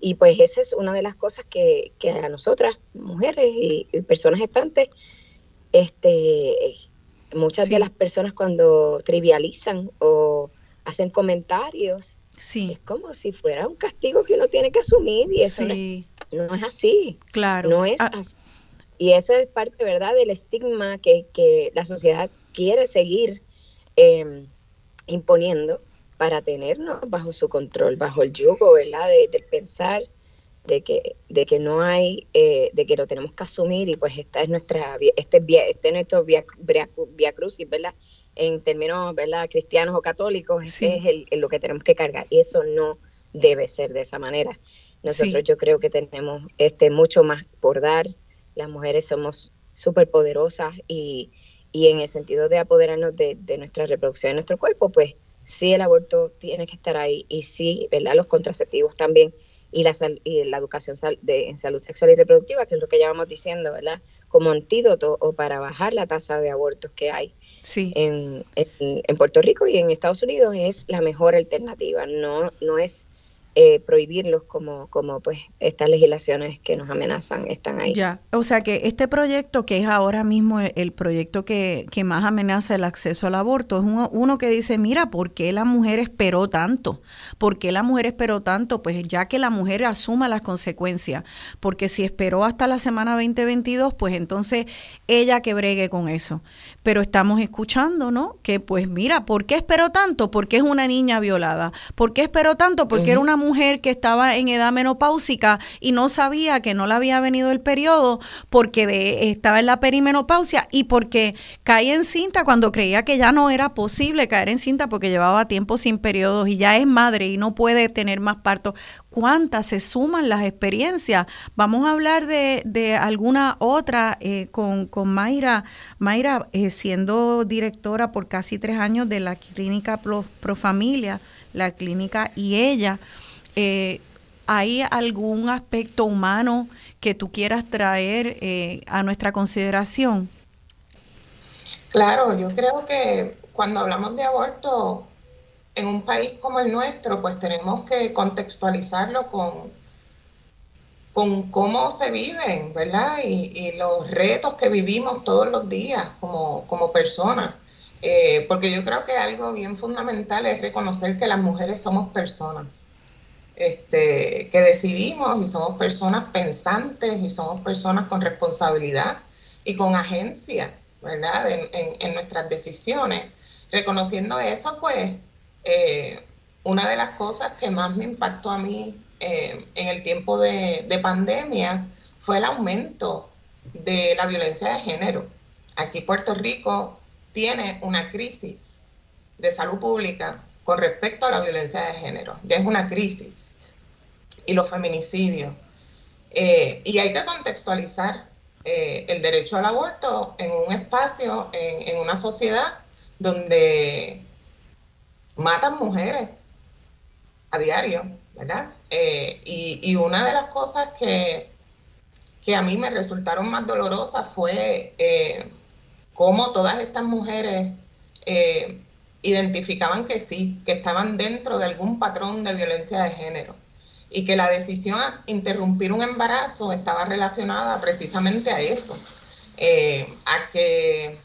Speaker 3: Y pues esa es una de las cosas que, a nosotras, mujeres y, personas estantes, este, muchas de las personas cuando trivializan o hacen comentarios, sí. es como si fuera un castigo que uno tiene que asumir y eso no, es, así. Claro. No es ah. así. Y eso es parte, ¿verdad?, del estigma que, que la sociedad quiere seguir em, imponiendo para tenernos bajo su control, bajo el yugo, ¿verdad? De, pensar de que, de que no hay, eh, de que lo tenemos que asumir y pues esta es nuestra, este, este es nuestro via, via, crucis, ¿verdad? En términos, ¿verdad? Cristianos o católicos, este es el, lo que tenemos que cargar y eso no debe ser de esa manera. Nosotros yo creo que tenemos este mucho más por dar, las mujeres somos súper poderosas y, y en el sentido de apoderarnos de, de nuestra reproducción, de nuestro cuerpo, pues sí el aborto tiene que estar ahí y sí, ¿verdad? Los contraceptivos también y la, y la educación de, en salud sexual y reproductiva, que es lo que ya vamos diciendo, ¿verdad? Como antídoto o para bajar la tasa de abortos que hay sí. en, en, en Puerto Rico y en Estados Unidos es la mejor alternativa, no, no es eh, prohibirlos como, como pues estas legislaciones que nos amenazan están ahí.
Speaker 1: Ya, o sea que este proyecto que es ahora mismo el, proyecto que, que, más amenaza el acceso al aborto es uno, uno, que dice, mira, ¿por qué la mujer esperó tanto? ¿Por qué la mujer esperó tanto? Pues ya que la mujer asuma las consecuencias, porque si esperó hasta la semana 2022, pues entonces ella que bregue con eso. Pero estamos escuchando, ¿no? Que pues mira, ¿por qué esperó tanto? Porque es una niña violada. ¿Por qué esperó tanto? Porque era una mujer que estaba en edad menopáusica y no sabía que no le había venido el periodo porque de, estaba en la perimenopausia y porque cae en cinta cuando creía que ya no era posible caer en cinta porque llevaba tiempo sin periodos y ya es madre y no puede tener más partos. ¿Cuántas se suman las experiencias? Vamos a hablar de, de alguna otra eh, con, con, Mayra. Mayra, eh, siendo directora por casi tres años de la clínica Pro, Pro Familia, la clínica y ella. Eh, ¿hay algún aspecto humano que tú quieras traer a nuestra consideración?
Speaker 4: Claro, yo creo que cuando hablamos de aborto en un país como el nuestro, pues tenemos que contextualizarlo con, con cómo se viven, ¿verdad? Y, los retos que vivimos todos los días como, como personas. Eh, porque yo creo que algo bien fundamental es reconocer que las mujeres somos personas este, que decidimos y somos personas pensantes y somos personas con responsabilidad y con agencia, ¿verdad? En, nuestras decisiones. Reconociendo eso, pues, eh, una de las cosas que más me impactó a mí eh, en el tiempo de, de pandemia fue el aumento de la violencia de género. Aquí Puerto Rico tiene una crisis de salud pública con respecto a la violencia de género. Ya es una crisis y los feminicidios. Eh, y hay que contextualizar el derecho al aborto en un espacio, en, una sociedad donde matan mujeres a diario, ¿verdad? Eh, y, una de las cosas que, que, a mí me resultaron más dolorosas fue cómo todas estas mujeres identificaban que sí, que estaban dentro de algún patrón de violencia de género y que la decisión a interrumpir un embarazo estaba relacionada precisamente a eso, eh, a que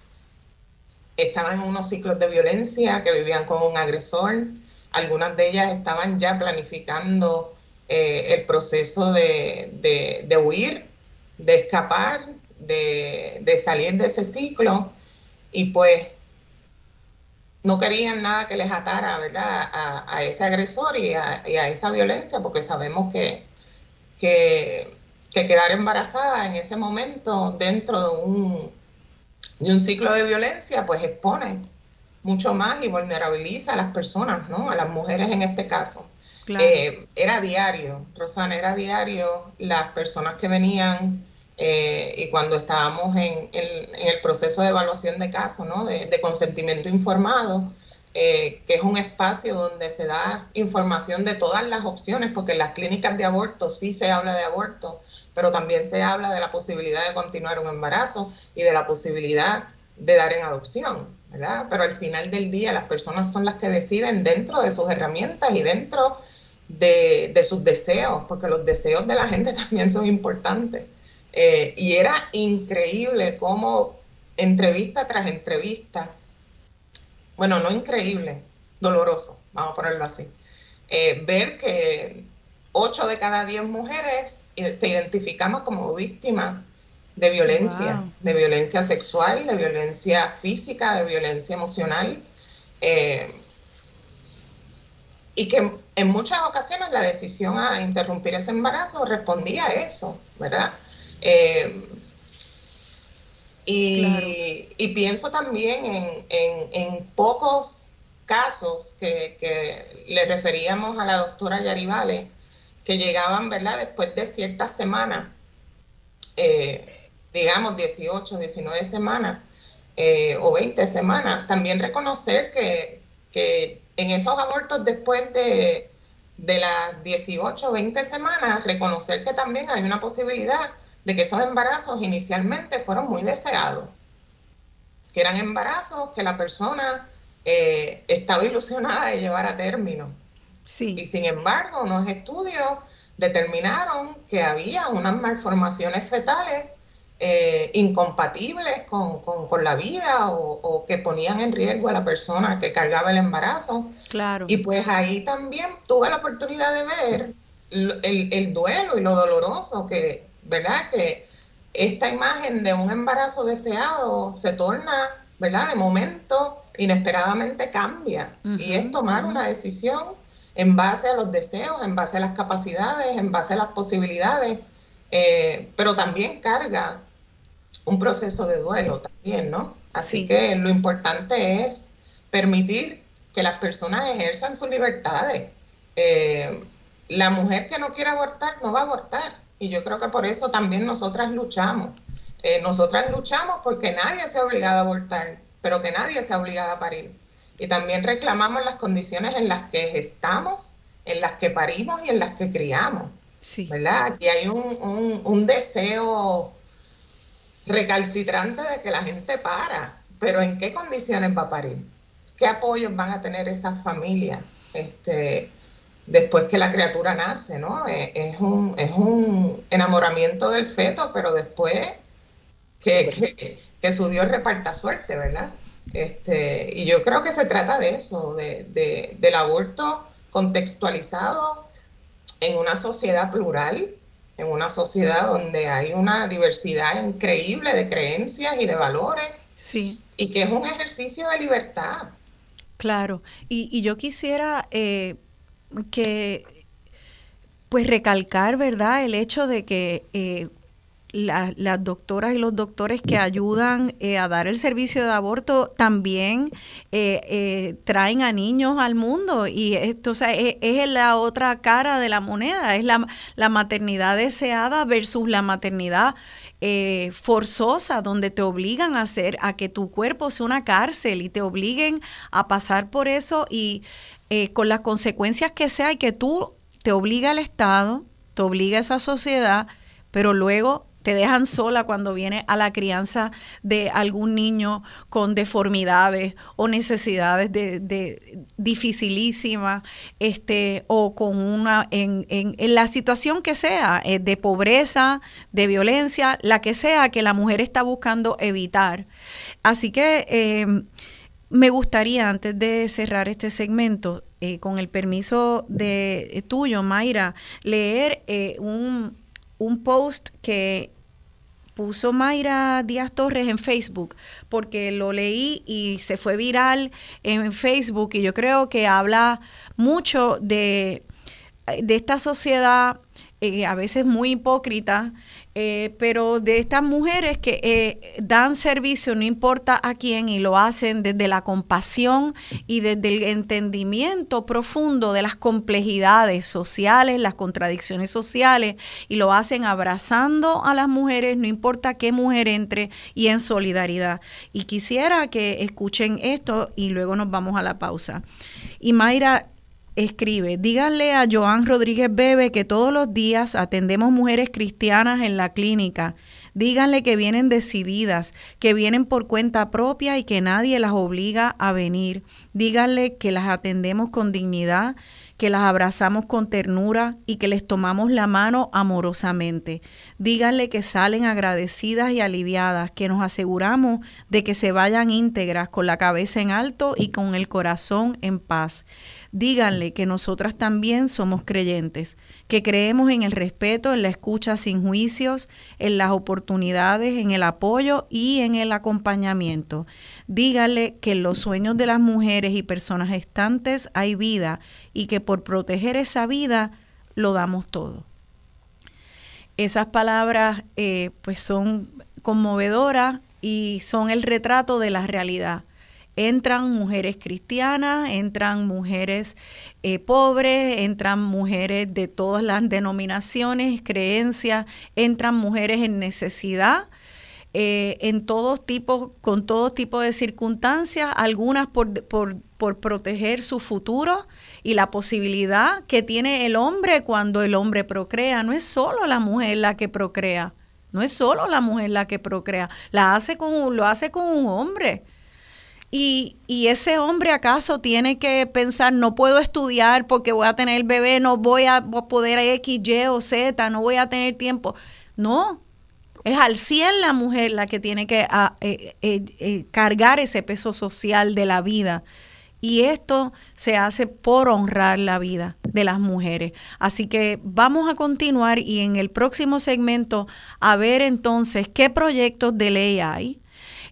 Speaker 4: estaban en unos ciclos de violencia, que vivían con un agresor, algunas de ellas estaban ya planificando eh, el proceso de, huir, de escapar, de, de salir de ese ciclo, y pues no querían nada que les atara, ¿verdad? A, ese agresor y a, esa violencia, porque sabemos que, que, quedar embarazada en ese momento dentro de un, de un ciclo de violencia, pues expone mucho más y vulnerabiliza a las personas, ¿no? A las mujeres en este caso. Eh, era diario, Rosana, era diario las personas que venían eh, y cuando estábamos en, el proceso de evaluación de caso, ¿no? de, consentimiento informado, eh, que es un espacio donde se da información de todas las opciones, porque en las clínicas de aborto sí se habla de aborto, pero también se habla de la posibilidad de continuar un embarazo y de la posibilidad de dar en adopción, ¿verdad? Pero al final del día las personas son las que deciden dentro de sus herramientas y dentro de, sus deseos, porque los deseos de la gente también son importantes. Eh, y era increíble cómo entrevista tras entrevista, bueno, no increíble, doloroso, vamos a ponerlo así, eh, ver que 8 de cada 10 mujeres eh, se identificamos como víctimas de violencia, de violencia sexual, de violencia física, de violencia emocional y que en muchas ocasiones la decisión a interrumpir ese embarazo respondía a eso, ¿verdad? Eh, y, pienso también en, pocos casos que, le referíamos a la doctora Yarivale, que llegaban, ¿verdad?, después de ciertas semanas, eh, digamos 18, 19 semanas eh, o 20 semanas, también reconocer que, que en esos abortos después de, las 18 o 20 semanas, reconocer que también hay una posibilidad de que esos embarazos inicialmente fueron muy deseados, que eran embarazos que la persona eh, estaba ilusionada de llevar a término. Sí. Y sin embargo, unos estudios determinaron que había unas malformaciones fetales eh, incompatibles con, la vida o, que ponían en riesgo a la persona que cargaba el embarazo. Claro. Y pues ahí también tuve la oportunidad de ver el, duelo y lo doloroso que, ¿verdad? Que esta imagen de un embarazo deseado se torna, ¿verdad? De momento, inesperadamente cambia. y es tomar una decisión en base a los deseos, en base a las capacidades, en base a las posibilidades, eh, pero también carga un proceso de duelo también, ¿no? Así que lo importante es permitir que las personas ejerzan sus libertades. Eh, la mujer que no quiere abortar no va a abortar. Y yo creo que por eso también nosotras luchamos. Eh, nosotras luchamos porque nadie se ha obligado a abortar, pero que nadie se ha obligado a parir. Y también reclamamos las condiciones en las que estamos, en las que parimos y en las que criamos. Sí. ¿Verdad? Aquí hay un, un, un deseo recalcitrante de que la gente para, pero ¿en qué condiciones va a parir? ¿Qué apoyos van a tener esas familias este, después que la criatura nace? ¿no? Eh, es, un, es un enamoramiento del feto, pero después que, que, su Dios reparta suerte, ¿verdad? Este, y yo creo que se trata de eso, de, de, del aborto contextualizado en una sociedad plural, en una sociedad donde hay una diversidad increíble de creencias y de valores. Sí. Y que es un ejercicio de libertad.
Speaker 1: Claro. Y, yo quisiera eh, que, pues, recalcar, ¿verdad?, el hecho de que eh, las doctoras y los doctores que ayudan eh, a dar el servicio de aborto también eh, eh, traen a niños al mundo. Y esto es, la otra cara de la moneda, es la, la maternidad deseada versus la maternidad forzosa donde te obligan a hacer a que tu cuerpo sea una cárcel y te obliguen a pasar por eso y con las consecuencias que sea y que tú te obliga al Estado, te obliga esa sociedad, pero luego te dejan sola cuando viene a la crianza de algún niño con deformidades o necesidades de, dificilísimas, este, o con una, en, en, la situación que sea, eh, de pobreza, de violencia, la que sea que la mujer está buscando evitar. Así que em, me gustaría, antes de cerrar este segmento, eh, con el permiso de tuyo, Mayra, leer eh, un, un post que puso Mayra Díaz Torres en Facebook, porque lo leí y se fue viral en Facebook y yo creo que habla mucho de, de esta sociedad eh, a veces muy hipócrita, eh, pero de estas mujeres que eh, dan servicio no importa a quién y lo hacen desde la compasión y desde el entendimiento profundo de las complejidades sociales, las contradicciones sociales y lo hacen abrazando a las mujeres, no importa qué mujer entre y en solidaridad. Y quisiera que escuchen esto y luego nos vamos a la pausa. Y Mayra, escribe, díganle a Joan Rodríguez Bebe que todos los días atendemos mujeres cristianas en la clínica. Díganle que vienen decididas, que vienen por cuenta propia y que nadie las obliga a venir. Díganle que las atendemos con dignidad, que las abrazamos con ternura y que les tomamos la mano amorosamente. Díganle que salen agradecidas y aliviadas, que nos aseguramos de que se vayan íntegras con la cabeza en alto y con el corazón en paz. Díganle que nosotras también somos creyentes, que creemos en el respeto, en la escucha sin juicios, en las oportunidades, en el apoyo y en el acompañamiento. Díganle que en los sueños de las mujeres y personas estantes hay vida y que por proteger esa vida lo damos todo. Esas palabras eh, pues son conmovedoras y son el retrato de la realidad entran mujeres cristianas, entran mujeres eh, pobres, entran mujeres de todas las denominaciones, creencias, entran mujeres en necesidad. Eh, en todos tipos, con todo tipo de circunstancias, algunas por, por, por proteger su futuro y la posibilidad que tiene el hombre cuando el hombre procrea. No es solo la mujer la que procrea, no es solo la mujer la que procrea, la hace con, lo hace con un hombre y, ese hombre acaso tiene que pensar, no puedo estudiar porque voy a tener bebé, no voy a poder X, Y o Z, no voy a tener tiempo. No, es al 100 la mujer la que tiene que ah, eh, eh, eh, cargar ese peso social de la vida. Y esto se hace por honrar la vida de las mujeres. Así que vamos a continuar y en el próximo segmento a ver entonces qué proyectos de ley hay,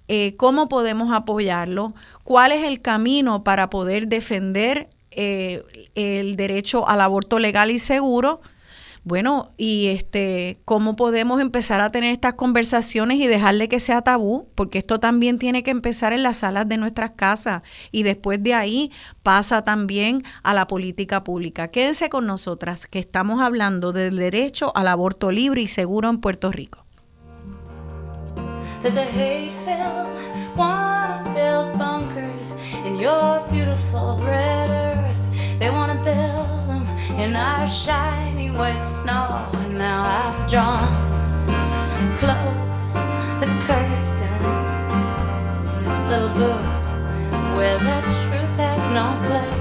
Speaker 1: eh, cómo podemos apoyarlo, cuál es el camino para poder defender eh, el derecho al aborto legal y seguro. Bueno, y este, cómo podemos empezar a tener estas conversaciones y dejarle que sea tabú, porque esto también tiene que empezar en las salas de nuestras casas y después de ahí pasa también a la política pública. Quédense con nosotras, que estamos hablando del derecho al aborto libre y seguro en Puerto Rico. That the hate filled wanna build bunkers in your beautiful red earth. They wanna build them in our shiny white snow. And now I've drawn close the curtain in this little booth where the truth has no place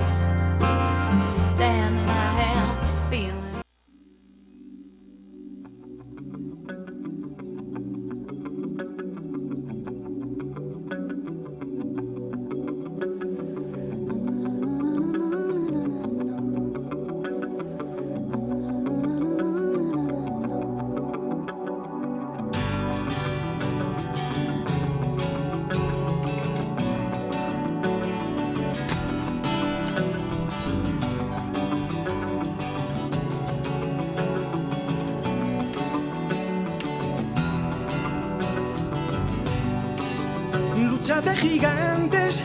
Speaker 6: gigantes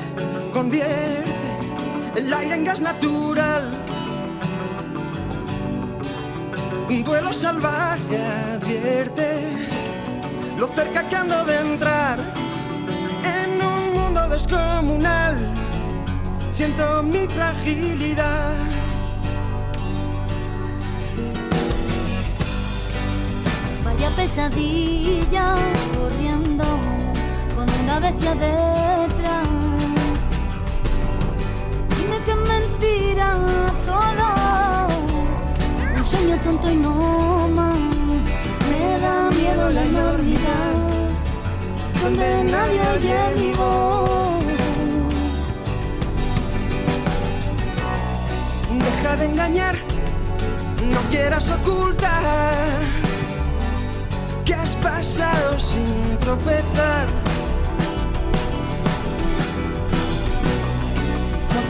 Speaker 6: convierte el aire en gas natural. Un duelo salvaje advierte lo cerca que ando de entrar en un mundo descomunal. Siento mi fragilidad.
Speaker 7: Vaya pesadilla corriendo una bestia detrás. Dime que mentira todo, un sueño tonto y no más. Me da miedo la enormidad, donde nadie oye mi voz.
Speaker 6: Deja de engañar, no quieras ocultar que es pasado sin tropezar.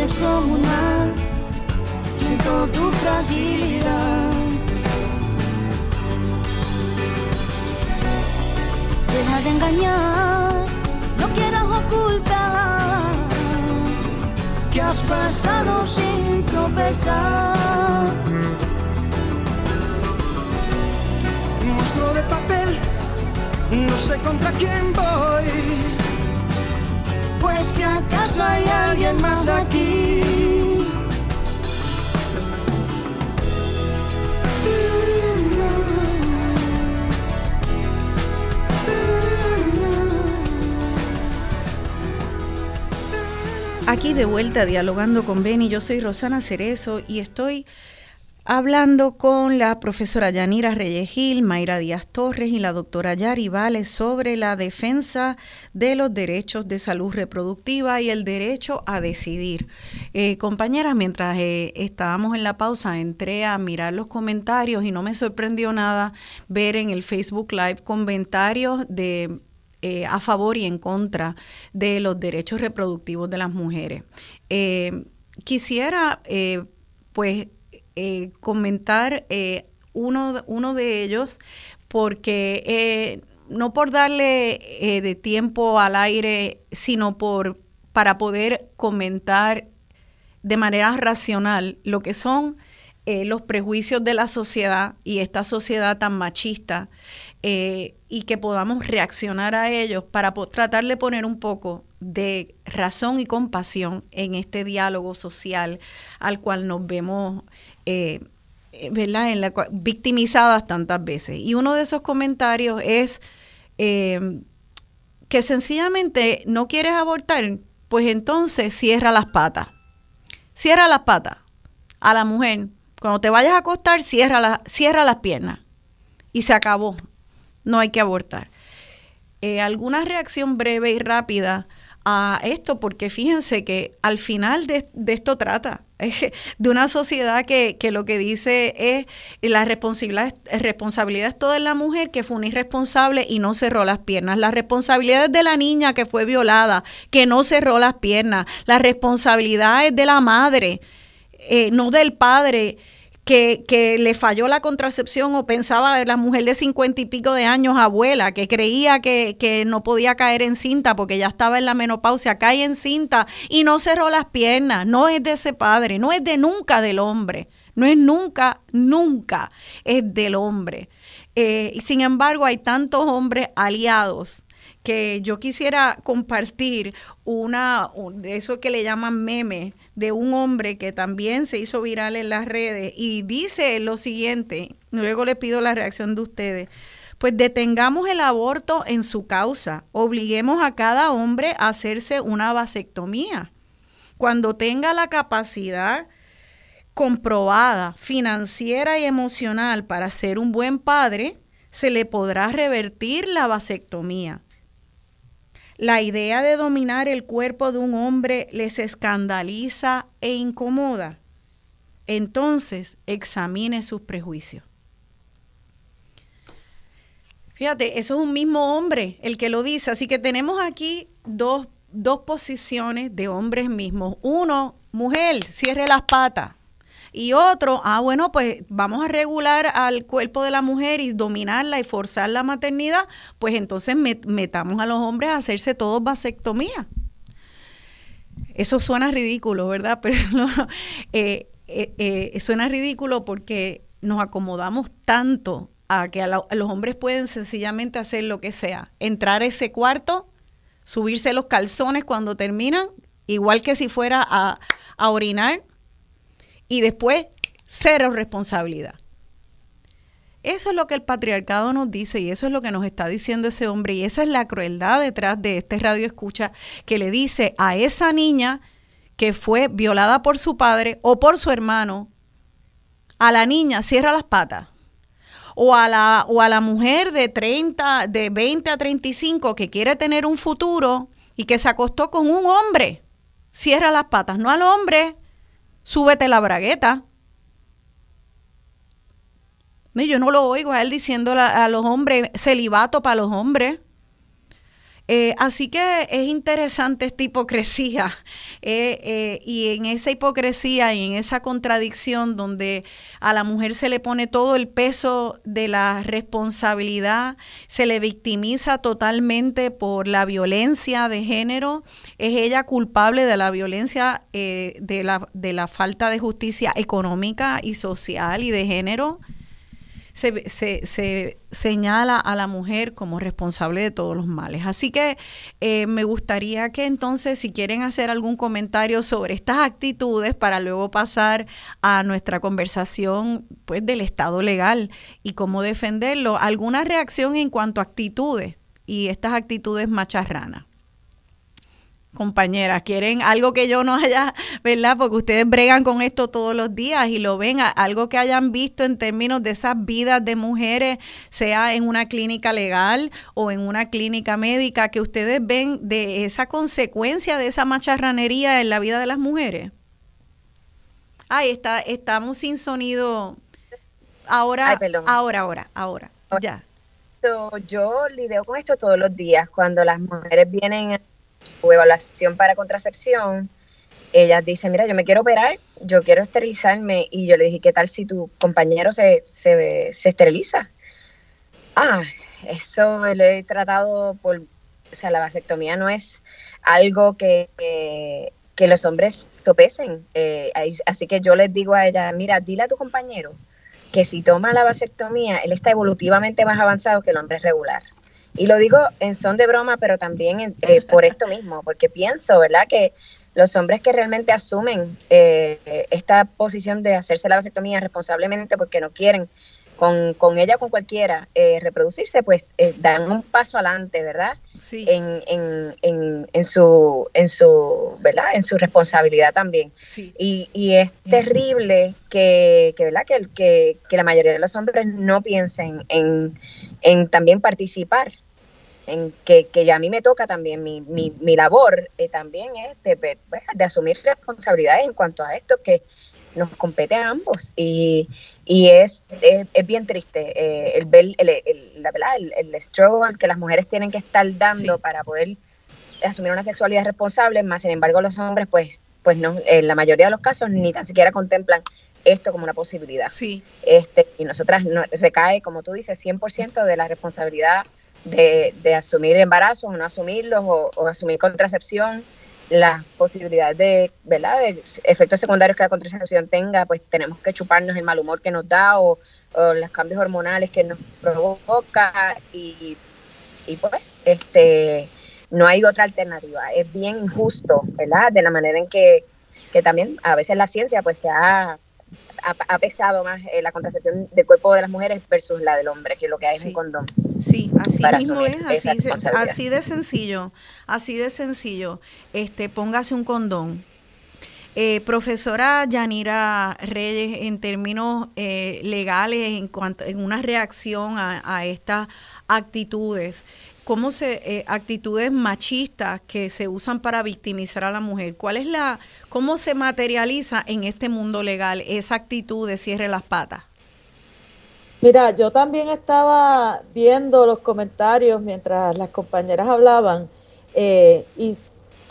Speaker 7: Descomunal, siento tu fragilidad. Deja de engañar, no quieras ocultar que has pasado sin tropezar.
Speaker 6: Monstruo de papel, no sé contra quién voy. Que acaso hay alguien más aquí.
Speaker 1: Aquí de vuelta dialogando con Beni, yo soy Rosana Cerezo y estoy hablando con la profesora Yanira Reyes Mayra Díaz Torres y la doctora Yari Vales sobre la defensa de los derechos de salud reproductiva y el derecho a decidir. Eh, compañeras, mientras eh, estábamos en la pausa, entré a mirar los comentarios y no me sorprendió nada ver en el Facebook Live comentarios de eh, a favor y en contra de los derechos reproductivos de las mujeres. Quisiera, pues, comentar uno, uno de ellos, porque no por darle de tiempo al aire, sino por para poder comentar de manera racional lo que son los prejuicios de la sociedad y esta sociedad tan machista eh, y que podamos reaccionar a ellos para tratar de poner un poco de razón y compasión en este diálogo social al cual nos vemos eh, ¿verdad? En la, victimizadas tantas veces. Y uno de esos comentarios es que sencillamente no quieres abortar, pues entonces cierra las patas. Cierra las patas a la mujer. Cuando te vayas a acostar, cierra, la, cierra las piernas. Y se acabó no hay que abortar. Eh, ¿Alguna reacción breve y rápida a esto? Porque fíjense que al final de, esto trata de una sociedad que, lo que dice es la responsabilidad, responsabilidad es toda de la mujer que fue una irresponsable y no cerró las piernas. La responsabilidad es de la niña que fue violada, que no cerró las piernas. La responsabilidad es de la madre, eh, no del padre que, le falló la contracepción o pensaba la mujer de cincuenta y pico de años, abuela, que creía que, que, no podía caer en cinta porque ya estaba en la menopausia, cae en cinta y no cerró las piernas. No es de ese padre, no es de nunca del hombre, no es nunca, nunca es del hombre. Eh, sin embargo, hay tantos hombres aliados que yo quisiera compartir una de eso que le llaman meme de un hombre que también se hizo viral en las redes y dice lo siguiente, luego le pido la reacción de ustedes. Pues detengamos el aborto en su causa, obliguemos a cada hombre a hacerse una vasectomía. Cuando tenga la capacidad comprobada financiera y emocional para ser un buen padre, se le podrá revertir la vasectomía. La idea de dominar el cuerpo de un hombre les escandaliza e incomoda. Entonces examine sus prejuicios. Fíjate, eso es un mismo hombre el que lo dice. Así que tenemos aquí dos, dos posiciones de hombres mismos. Uno, mujer, cierre las patas y otro, ah, bueno, pues vamos a regular al cuerpo de la mujer y dominarla y forzar la maternidad, pues entonces metamos a los hombres a hacerse todos vasectomía. Eso suena ridículo, ¿verdad? Pero eh, eh, eh, suena ridículo porque nos acomodamos tanto a que a, los hombres pueden sencillamente hacer lo que sea, entrar a ese cuarto, subirse los calzones cuando terminan, igual que si fuera a, a orinar, y después cero responsabilidad. Eso es lo que el patriarcado nos dice y eso es lo que nos está diciendo ese hombre y esa es la crueldad detrás de este radio escucha que le dice a esa niña que fue violada por su padre o por su hermano, a la niña cierra las patas. O a, la, o a la mujer de 30, de 20 a 35 que quiere tener un futuro y que se acostó con un hombre, cierra las patas, no al hombre, súbete la bragueta. Yo no lo oigo a él diciendo a los hombres, celibato para los hombres. Eh, así que es interesante esta hipocresía eh, eh, y en esa hipocresía y en esa contradicción donde a la mujer se le pone todo el peso de la responsabilidad, se le victimiza totalmente por la violencia de género, es ella culpable de la violencia, de, la, de la falta de justicia económica y social y de género se, se, señala a la mujer como responsable de todos los males. Así que eh, me gustaría que entonces, si quieren hacer algún comentario sobre estas actitudes para luego pasar a nuestra conversación pues, del Estado legal y cómo defenderlo, alguna reacción en cuanto a actitudes y estas actitudes macharranas compañeras, quieren algo que yo no haya, ¿verdad? Porque ustedes bregan con esto todos los días y lo ven, algo que hayan visto en términos de esas vidas de mujeres, sea en una clínica legal o en una clínica médica, que ustedes ven de esa consecuencia de esa macharranería en la vida de las mujeres. Ay, está, estamos sin sonido. Ahora, ahora, ahora, ahora, ya.
Speaker 3: Yo lidio con esto todos los días. Cuando las mujeres vienen su evaluación para contracepción, ella dice, mira, yo me quiero operar, yo quiero esterilizarme. Y yo le dije, ¿qué tal si tu compañero se, se, esteriliza? Ah, eso lo he tratado por, o sea, la vasectomía no es algo que, que, los hombres sopesen. Eh, así que yo les digo a ella, mira, dile a tu compañero que si toma la vasectomía, él está evolutivamente más avanzado que el hombre regular. Y lo digo en son de broma, pero también eh, por esto mismo, porque pienso, ¿verdad? Que los hombres que realmente asumen eh, esta posición de hacerse la vasectomía responsablemente porque no quieren con, con ella o con cualquiera eh, reproducirse, pues dan un paso adelante, ¿verdad? Sí. En, en, en, en, su, en su, ¿verdad? En su responsabilidad también. Sí. Y, y es terrible que, que ¿verdad? Que, que, que la mayoría de los hombres no piensen en en también participar, en que, que ya a mí me toca también, mi, mi, mi labor eh, también es de, pues, de, asumir responsabilidades en cuanto a esto que nos compete a ambos y, y es, es, bien triste eh, el ver el, el, la, el, el, struggle que las mujeres tienen que estar dando para poder asumir una sexualidad responsable, más sin embargo los hombres pues pues no, en la mayoría de los casos ni tan siquiera contemplan esto como una posibilidad. Sí. Este, y nosotras no, recae, como tú dices, 100% de la responsabilidad de, de asumir embarazos o no asumirlos o, asumir contracepción, las posibilidades de, ¿verdad? de efectos secundarios que la contracepción tenga, pues tenemos que chuparnos el mal humor que nos da o, los cambios hormonales que nos provoca y, y pues este no hay otra alternativa. Es bien injusto, ¿verdad? De la manera en que, que también a veces la ciencia pues se ha ha, pesado más eh, la contracepción del cuerpo de las mujeres versus la del hombre, que lo que hay es un condón.
Speaker 1: Sí, así mismo es, así, de sencillo, así de sencillo. Este, póngase un condón. Eh, profesora Yanira Reyes, en términos eh, legales, en cuanto en una reacción a, a estas actitudes, cómo se eh, actitudes machistas que se usan para victimizar a la mujer. ¿Cuál es la cómo se materializa en este mundo legal esa actitud de cierre las patas?
Speaker 2: Mira, yo también estaba viendo los comentarios mientras las compañeras hablaban eh, y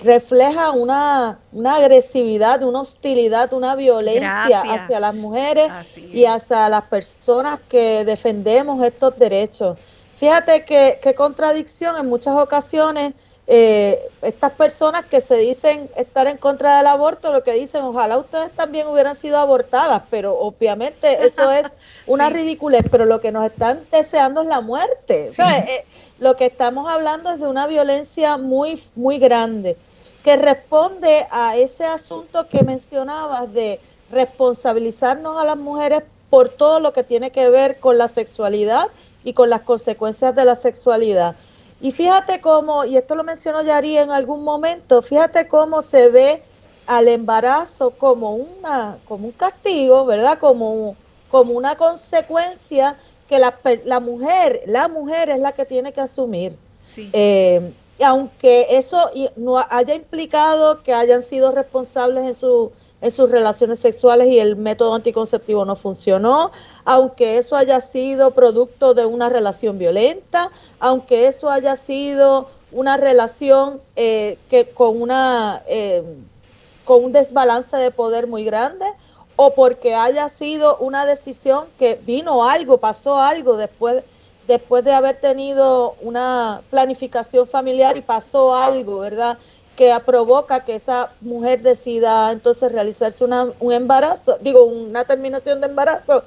Speaker 2: refleja una, una, agresividad, una hostilidad, una violencia hacia las mujeres y hacia las personas que defendemos estos derechos. Fíjate que, qué contradicción en muchas ocasiones eh, estas personas que se dicen estar en contra del aborto, lo que dicen, ojalá ustedes también hubieran sido abortadas, pero obviamente eso es una ridiculez, pero lo que nos están deseando es la muerte. Eh, lo que estamos hablando es de una violencia muy, muy grande, que responde a ese asunto que mencionabas de responsabilizarnos a las mujeres por todo lo que tiene que ver con la sexualidad y con las consecuencias de la sexualidad. Y fíjate cómo, y esto lo mencionó Yari en algún momento, fíjate cómo se ve al embarazo como una como un castigo, ¿verdad? Como, como una consecuencia que la, la mujer, la mujer es la que tiene que asumir. Sí. Eh, aunque eso no haya implicado que hayan sido responsables en su en sus relaciones sexuales y el método anticonceptivo no funcionó, aunque eso haya sido producto de una relación violenta, aunque eso haya sido una relación eh, que con una eh, con un desbalance de poder muy grande o porque haya sido una decisión que vino algo, pasó algo después después de haber tenido una planificación familiar y pasó algo, ¿verdad? Que provoca que esa mujer decida entonces realizarse un embarazo, digo, una terminación de embarazo,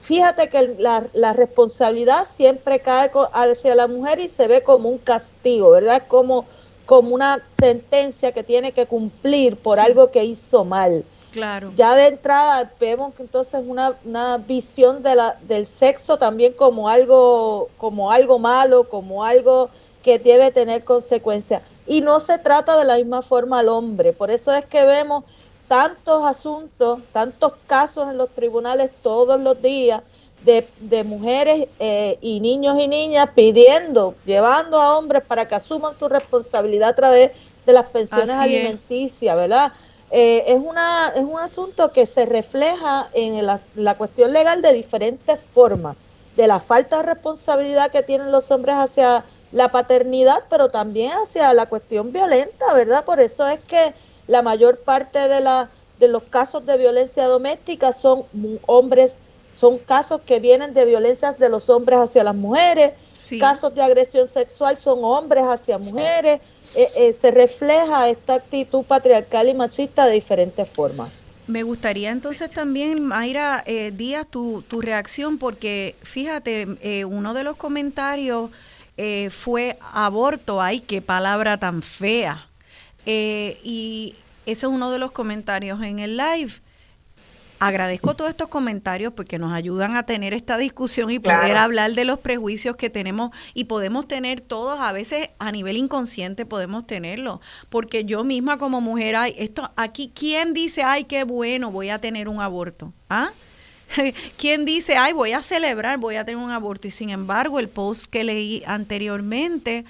Speaker 2: fíjate que la, responsabilidad siempre cae hacia la mujer y se ve como un castigo, ¿verdad? Como, como una sentencia que tiene que cumplir por algo que hizo mal.
Speaker 1: Claro.
Speaker 2: Ya de entrada vemos que entonces una, una visión de la, del sexo también como algo, como algo malo, como algo que debe tener consecuencias y no se trata de la misma forma al hombre. Por eso es que vemos tantos asuntos, tantos casos en los tribunales todos los días de, de mujeres eh, y niños y niñas pidiendo, llevando a hombres para que asuman su responsabilidad a través de las pensiones alimenticias, ¿verdad? Eh, es, una, es un asunto que se refleja en la, la cuestión legal de diferentes formas, de la falta de responsabilidad que tienen los hombres hacia la paternidad, pero también hacia la cuestión violenta, ¿verdad? Por eso es que la mayor parte de, la, de los casos de violencia doméstica son hombres, son casos que vienen de violencias de los hombres hacia las mujeres, casos de agresión sexual son hombres hacia mujeres, eh, eh, se refleja esta actitud patriarcal y machista de diferentes formas.
Speaker 1: Me gustaría entonces también, Mayra eh, Díaz, tu, tu reacción, porque fíjate, eh, uno de los comentarios eh, fue aborto. Ay, qué palabra tan fea. Eh, y ese es uno de los comentarios en el live. Agradezco todos estos comentarios porque nos ayudan a tener esta discusión y poder hablar de los prejuicios que tenemos y podemos tener todos, a veces a nivel inconsciente podemos tenerlo, porque yo misma como mujer, ay, esto aquí, ¿quién dice, ay, qué bueno, voy a tener un aborto? ¿Ah? ¿Quién dice, ay, voy a celebrar, voy a tener un aborto? Y sin embargo, el post que leí anteriormente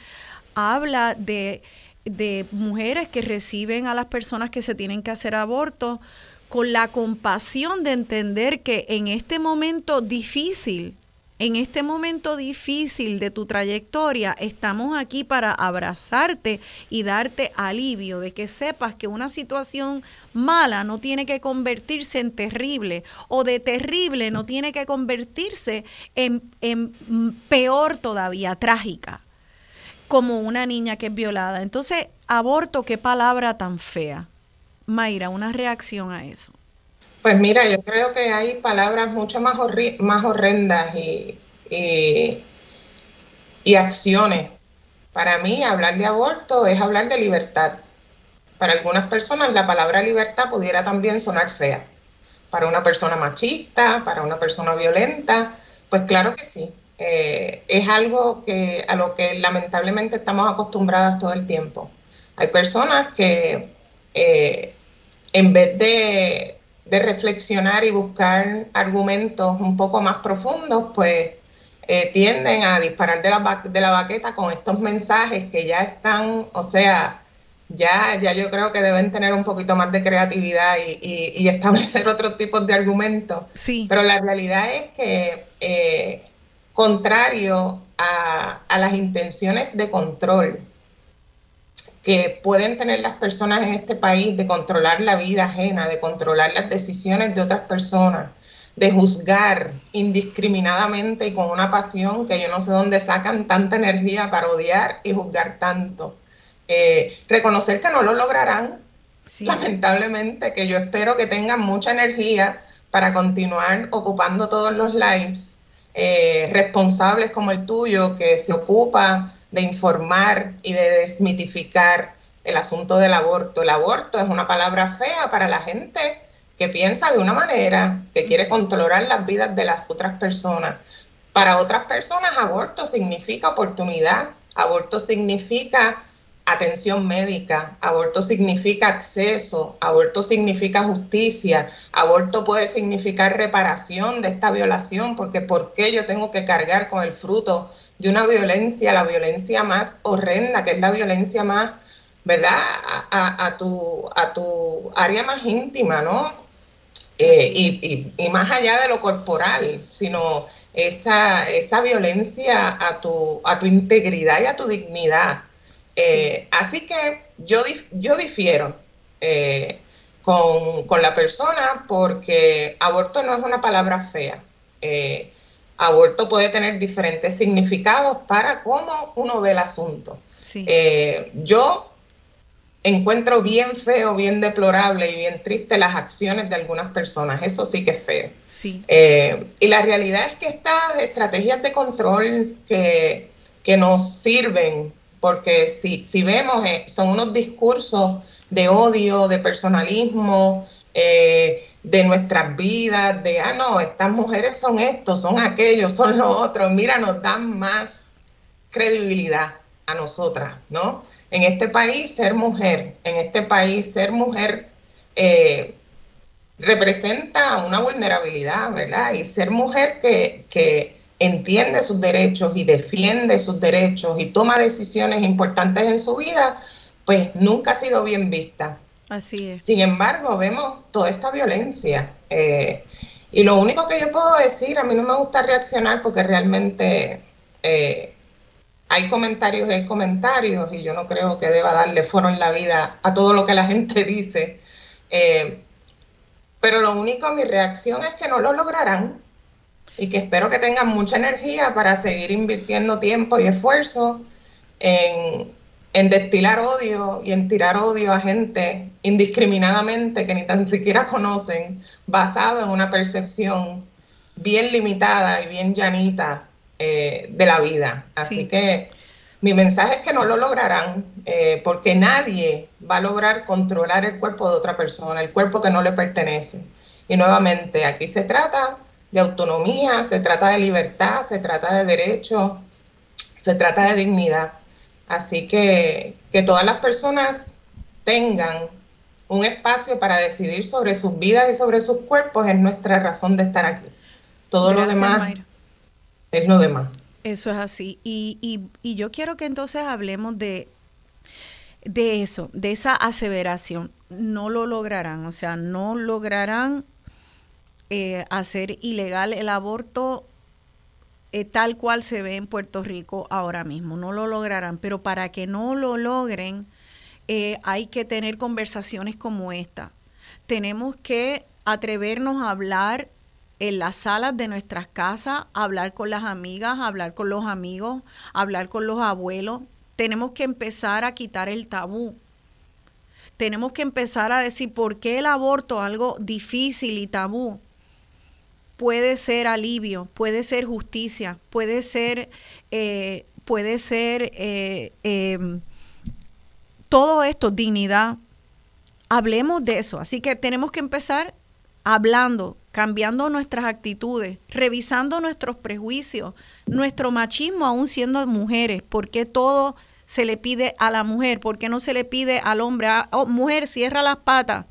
Speaker 1: habla de, de mujeres que reciben a las personas que se tienen que hacer aborto con la compasión de entender que en este momento difícil en este momento difícil de tu trayectoria, estamos aquí para abrazarte y darte alivio de que sepas que una situación mala no tiene que convertirse en terrible o de terrible no tiene que convertirse en, peor todavía, trágica, como una niña que es violada. Entonces, aborto, qué palabra tan fea. Mayra, una reacción a eso.
Speaker 4: Pues mira, yo creo que hay palabras mucho más, más horrendas y, y, acciones. Para mí, hablar de aborto es hablar de libertad. Para algunas personas la palabra libertad pudiera también sonar fea. Para una persona machista, para una persona violenta, pues claro que sí. Eh, es algo que a lo que lamentablemente estamos acostumbradas todo el tiempo. Hay personas que eh, en vez de de reflexionar y buscar argumentos un poco más profundos, pues eh, tienden a disparar de la, de la baqueta con estos mensajes que ya están, o sea, ya, ya yo creo que deben tener un poquito más de creatividad y, establecer otros tipos de argumentos.
Speaker 1: Sí.
Speaker 4: Pero la realidad es que, eh, contrario a, a las intenciones de control, que pueden tener las personas en este país de controlar la vida ajena, de controlar las decisiones de otras personas, de juzgar indiscriminadamente y con una pasión que yo no sé dónde sacan tanta energía para odiar y juzgar tanto. Eh, reconocer que no lo lograrán, lamentablemente, que yo espero que tengan mucha energía para continuar ocupando todos los lives eh, responsables como el tuyo, que se ocupa de informar y de desmitificar el asunto del aborto. El aborto es una palabra fea para la gente que piensa de una manera, que quiere controlar las vidas de las otras personas. Para otras personas, aborto significa oportunidad, aborto significa atención médica, aborto significa acceso, aborto significa justicia, aborto puede significar reparación de esta violación, porque ¿por qué yo tengo que cargar con el fruto de una violencia, la violencia más horrenda, que es la violencia más, ¿verdad?, a, tu, a tu área más íntima, ¿no? Eh, y, y, más allá de lo corporal, sino esa, esa violencia a tu, a tu integridad y a tu dignidad. Eh, así que yo, yo difiero eh, con, la persona porque aborto no es una palabra fea. Eh, aborto puede tener diferentes significados para cómo uno ve el asunto. yo encuentro bien feo, bien deplorable y bien triste las acciones de algunas personas. Eso sí que es feo.
Speaker 1: Sí.
Speaker 4: y la realidad es que estas estrategias de control que, que nos sirven porque si, si vemos, eh, son unos discursos de odio, de personalismo, eh, de nuestras vidas, de, ah, no, estas mujeres son estos, son aquellos, son los otros, mira, nos dan más credibilidad a nosotras, ¿no? En este país, ser mujer, en este país, ser mujer eh, representa una vulnerabilidad, ¿verdad? Y ser mujer que, que entiende sus derechos y defiende sus derechos y toma decisiones importantes en su vida, pues nunca ha sido bien vista.
Speaker 1: Así es.
Speaker 4: Sin embargo, vemos toda esta violencia. Eh, y lo único que yo puedo decir, a mí no me gusta reaccionar porque realmente eh, hay comentarios y hay comentarios y yo no creo que deba darle foro en la vida a todo lo que la gente dice. Eh, pero lo único, mi reacción es que no lo lograrán y que espero que tengan mucha energía para seguir invirtiendo tiempo y esfuerzo en, destilar odio y en tirar odio a gente indiscriminadamente que ni tan siquiera conocen, basado en una percepción bien limitada y bien llanita eh, de la vida. Así que mi mensaje es que no lo lograrán, eh, porque nadie va a lograr controlar el cuerpo de otra persona, el cuerpo que no le pertenece. Y nuevamente, aquí se trata de autonomía, se trata de libertad, se trata de derechos, se trata de dignidad. Así que que todas las personas tengan un espacio para decidir sobre sus vidas y sobre sus cuerpos es nuestra razón de estar aquí. Todo lo demás es lo demás.
Speaker 1: Eso es así. Y, y, y yo quiero que entonces hablemos de, de eso, de esa aseveración. No lo lograrán, o sea, no lograrán eh, hacer ilegal el aborto eh, tal cual se ve en Puerto Rico ahora mismo. No lo lograrán, pero para que no lo logren eh, hay que tener conversaciones como esta. Tenemos que atrevernos a hablar en las salas de nuestras casas, hablar con las amigas, hablar con los amigos, hablar con los abuelos. Tenemos que empezar a quitar el tabú. Tenemos que empezar a decir por qué el aborto, algo difícil y tabú, puede ser alivio, puede ser justicia, puede ser, eh, puede ser eh, em, todo esto, dignidad. Hablemos de eso. Así que tenemos que empezar hablando, cambiando nuestras actitudes, revisando nuestros prejuicios, nuestro machismo aún siendo mujeres, porque todo se le pide a la mujer, porque no se le pide al hombre, ah, oh, mujer, cierra las patas,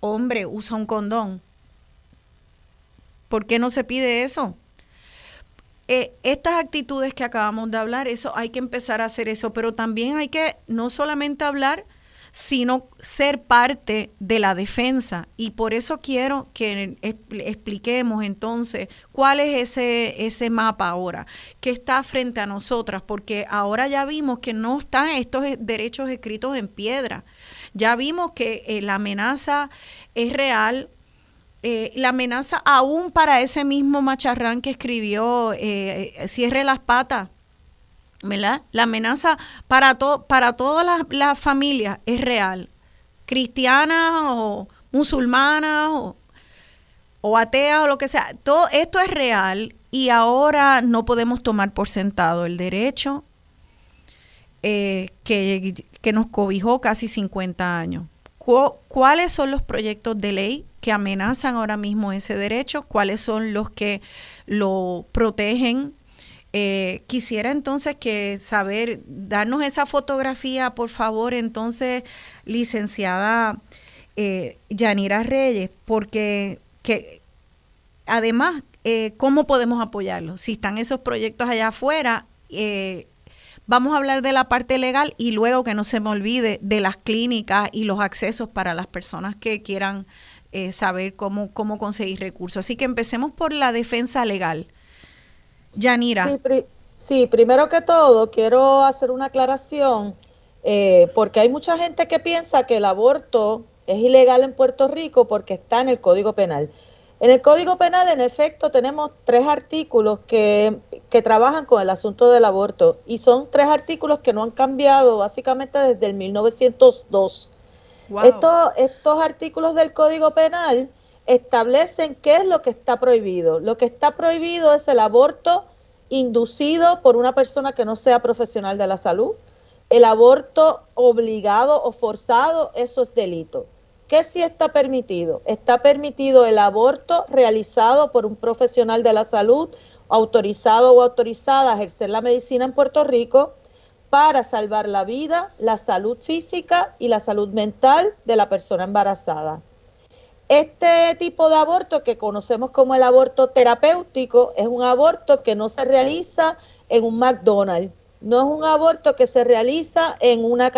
Speaker 1: hombre, usa un condón, ¿Por qué no se pide eso? Eh, estas actitudes que acabamos de hablar, eso hay que empezar a hacer eso, pero también hay que no solamente hablar, sino ser parte de la defensa. Y por eso quiero que expliquemos entonces cuál es ese, ese mapa ahora que está frente a nosotras, porque ahora ya vimos que no están estos derechos escritos en piedra. Ya vimos que eh, la amenaza es real, eh, la amenaza aún para ese mismo macharrán que escribió eh, eh, Cierre las patas, ¿verdad? La amenaza para, para todas las, familias es real, cristianas o musulmanas o, o ateas o lo que sea. Todo esto es real y ahora no podemos tomar por sentado el derecho que, que nos cobijó casi 50 años. ¿Cuáles son los proyectos de ley que amenazan ahora mismo ese derecho, cuáles son los que lo protegen. Eh, quisiera entonces que saber, darnos esa fotografía, por favor, entonces, licenciada eh, Yanira Reyes, porque que, además, eh, ¿cómo podemos apoyarlo? Si están esos proyectos allá afuera, eh, vamos a hablar de la parte legal y luego que no se me olvide de las clínicas y los accesos para las personas que quieran eh, saber cómo, cómo conseguir recursos. Así que empecemos por la defensa legal. Yanira.
Speaker 2: Sí, primero que todo, quiero hacer una aclaración, porque hay mucha gente que piensa que el aborto es ilegal en Puerto Rico porque está en el Código Penal. En el Código Penal, en efecto, tenemos tres artículos que, trabajan con el asunto del aborto y son tres artículos que no han cambiado básicamente desde el 1902. Estos, estos artículos del Código Penal establecen qué es lo que está prohibido. Lo que está prohibido es el aborto inducido por una persona que no sea profesional de la salud. El aborto obligado o forzado, eso es delito. ¿Qué sí está permitido? Está permitido el aborto realizado por un profesional de la salud autorizado o autorizada a ejercer la medicina en Puerto Rico para salvar la vida, la salud física y la salud mental de la persona embarazada. Este tipo de aborto que conocemos como el aborto terapéutico es un aborto que no se realiza en un McDonald's, no es un aborto que se realiza en una,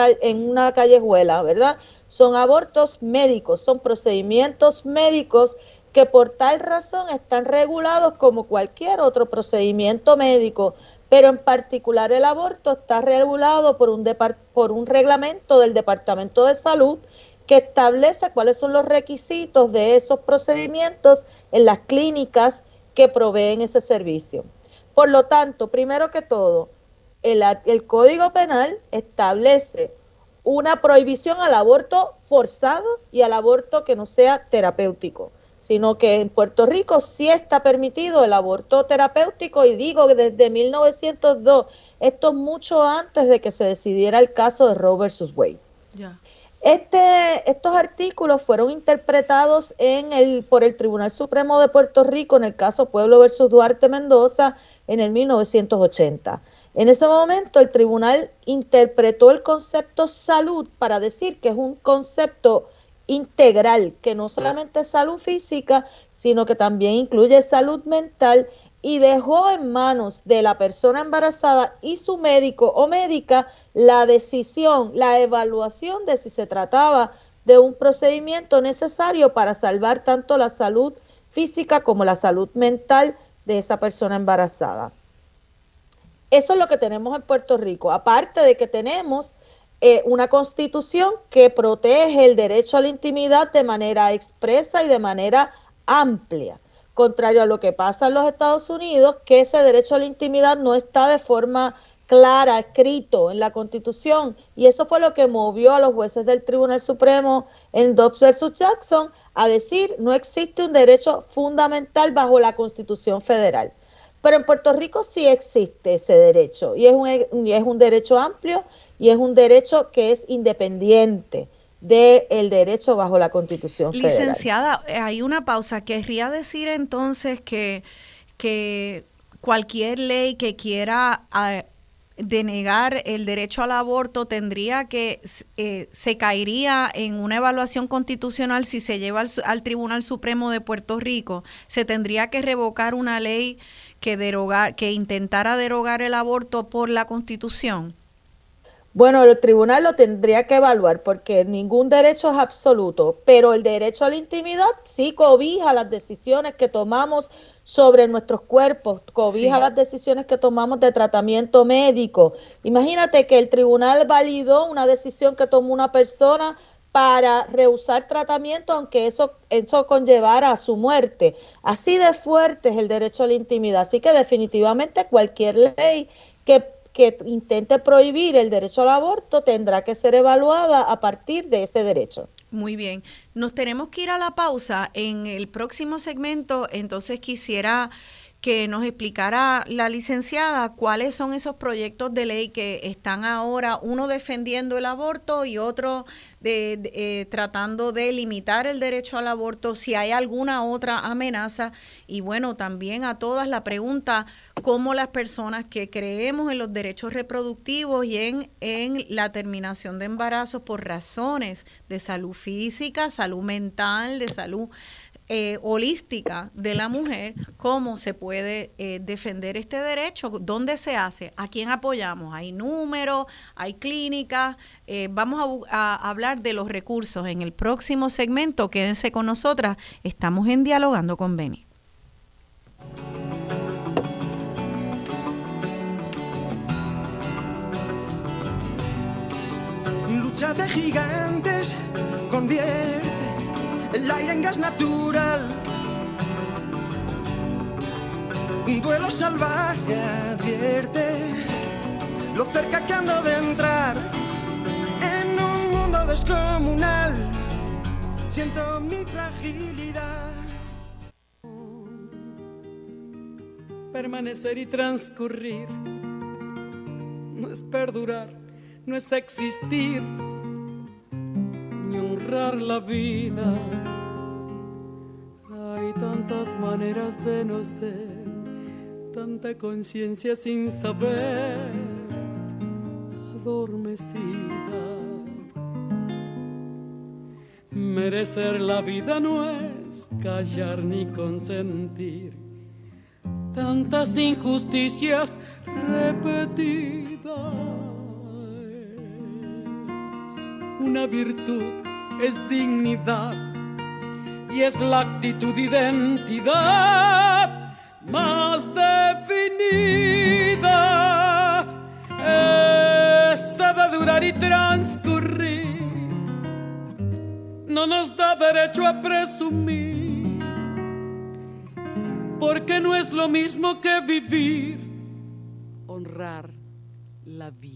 Speaker 2: callejuela, ¿verdad? son abortos médicos, son procedimientos médicos que por tal razón están regulados como cualquier otro procedimiento médico, pero en particular el aborto está regulado por un, por un reglamento del Departamento de Salud que establece cuáles son los requisitos de esos procedimientos en las clínicas que proveen ese servicio. Por lo tanto, primero que todo, el, el Código Penal establece una prohibición al aborto forzado y al aborto que no sea terapéutico, sino que en Puerto Rico sí está permitido el aborto terapéutico y digo que desde 1902, esto mucho antes de que se decidiera el caso de Roe versus Wade. Este, estos artículos fueron interpretados en el, por el Tribunal Supremo de Puerto Rico en el caso Pueblo versus Duarte Mendoza en el 1980. En ese momento el tribunal interpretó el concepto salud para decir que es un concepto integral, que no solamente es salud física, sino que también incluye salud mental y dejó en manos de la persona embarazada y su médico o médica la decisión, la evaluación de si se trataba de un procedimiento necesario para salvar tanto la salud física como la salud mental de esa persona embarazada. Eso es lo que tenemos en Puerto Rico, aparte de que tenemos eh, una constitución que protege el derecho a la intimidad de manera expresa y de manera amplia, contrario a lo que pasa en los Estados Unidos, que ese derecho a la intimidad no está de forma clara, escrito en la Constitución. Y eso fue lo que movió a los jueces del Tribunal Supremo en Dobbs versus Jackson a decir no existe un derecho fundamental bajo la Constitución federal. Pero en Puerto Rico sí existe ese derecho y es un, es un derecho amplio y es un derecho que es independiente del derecho bajo la Constitución.
Speaker 1: Licenciada, eh, hay una pausa. Querría decir entonces que, que cualquier ley que quiera ah, denegar el derecho al aborto tendría que, eh, se caería en una evaluación constitucional si se lleva al, Tribunal Supremo de Puerto Rico, se tendría que revocar una ley que, derogar, que intentara derogar el aborto por la Constitución.
Speaker 2: Bueno, el tribunal lo tendría que evaluar porque ningún derecho es absoluto, pero el derecho a la intimidad sí cobija las decisiones que tomamos sobre nuestros cuerpos, cobija las decisiones que tomamos de tratamiento médico. Imagínate que el tribunal validó una decisión que tomó una persona para rehusar tratamiento, aunque eso, eso conllevara a su muerte. Así de fuerte es el derecho a la intimidad. Así que definitivamente cualquier ley que, que intente prohibir el derecho al aborto tendrá que ser evaluada a partir de ese derecho.
Speaker 1: Muy bien. Nos tenemos que ir a la pausa. En el próximo segmento, entonces quisiera que nos explicara la licenciada cuáles son esos proyectos de ley que están ahora, uno defendiendo el aborto y otro de, eh, tratando de limitar el derecho al aborto, si hay alguna otra amenaza. Y bueno, también a todas la pregunta, cómo las personas que creemos en los derechos reproductivos y en, en la terminación de embarazos por razones de salud física, salud mental, de salud eh, holística de la mujer, cómo se puede eh, defender este derecho, dónde se hace, a quién apoyamos. Hay números, hay clínicas. Eh, vamos a, hablar de los recursos en el próximo segmento. Quédense con nosotras. Estamos en Dialogando con Beni.
Speaker 6: Lucha de gigantes convierte el aire en gas natural. Un duelo salvaje advierte lo cerca que ando de entrar en un mundo descomunal. Siento mi fragilidad. Permanecer y transcurrir no es perdurar, no es existir ni honrar la vida. Hay tantas maneras de no ser, tanta conciencia sin saber, adormecida. Merecer la vida no es callar ni consentir tantas injusticias repetidas una virtud es dignidad y es la actitud identidad más definida. Esa de durar y transcurrir no nos da derecho a presumir, porque no es lo mismo que vivir, honrar la vida.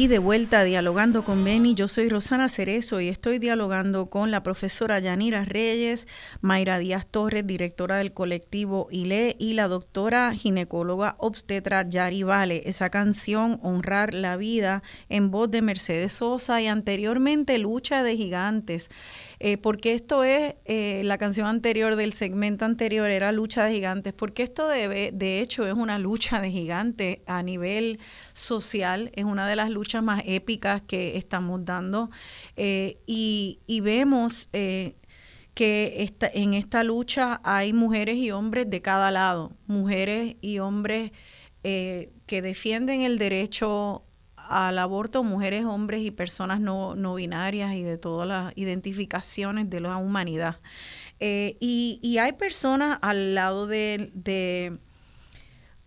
Speaker 1: Aquí de vuelta dialogando con Beni, yo soy Rosana Cerezo y estoy dialogando con la profesora Yanira Reyes, Mayra Díaz Torres, directora del colectivo ILE, y la doctora ginecóloga obstetra Yari Vale. Esa canción, Honrar la Vida, en voz de Mercedes Sosa y anteriormente Lucha de Gigantes. Eh, porque esto es, eh, la canción anterior del segmento anterior era Lucha de Gigantes, porque esto debe, de hecho es una lucha de gigantes a nivel social, es una de las luchas más épicas que estamos dando eh, y, vemos que en esta lucha hay mujeres y hombres de cada lado, mujeres y hombres que defienden el derecho al aborto, mujeres, hombres y personas no, no binarias y de todas las identificaciones de la humanidad. Eh, y, y, hay personas al lado de, de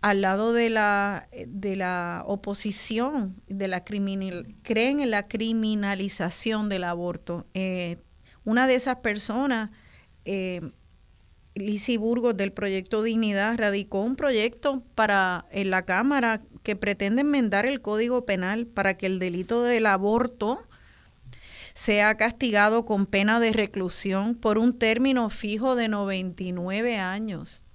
Speaker 1: al lado de la, de la oposición, de la criminal, creen en la criminalización del aborto. Eh, una de esas personas eh, Lisi Burgos del proyecto Dignidad radicó un proyecto para en la Cámara que pretende enmendar el Código Penal para que el delito del aborto sea castigado con pena de reclusión por un término fijo de 99 años.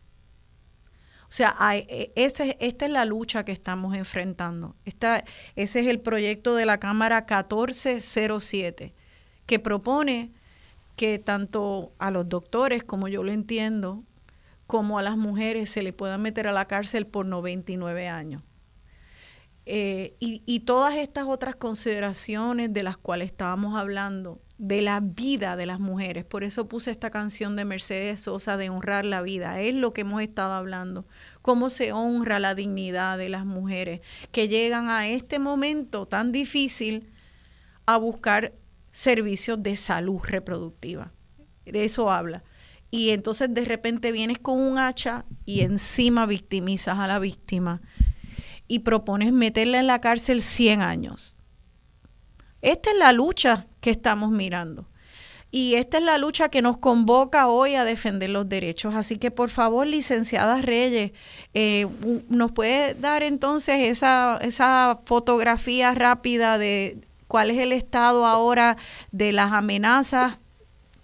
Speaker 1: O sea, e, esta es la lucha que estamos enfrentando. ese es el proyecto de la Cámara 1407, que propone que tanto a los doctores, como yo lo entiendo, como a las mujeres se le pueda meter a la cárcel por 99 años. Eh, y, todas estas otras consideraciones de las cuales estábamos hablando, de la vida de las mujeres. Por eso puse esta canción de Mercedes Sosa de honrar la vida. Es lo que hemos estado hablando. Cómo se honra la dignidad de las mujeres que llegan a este momento tan difícil a buscar servicios de salud reproductiva. De eso habla. Y entonces de repente vienes con un hacha y encima victimizas a la víctima y propones meterla en la cárcel 100 años. Esta es la lucha que estamos mirando. Y esta es la lucha que nos convoca hoy a defender los derechos. Así que por favor, licenciada Reyes, eh, ¿nos puede dar entonces esa, esa fotografía rápida de cuál es el estado ahora de las amenazas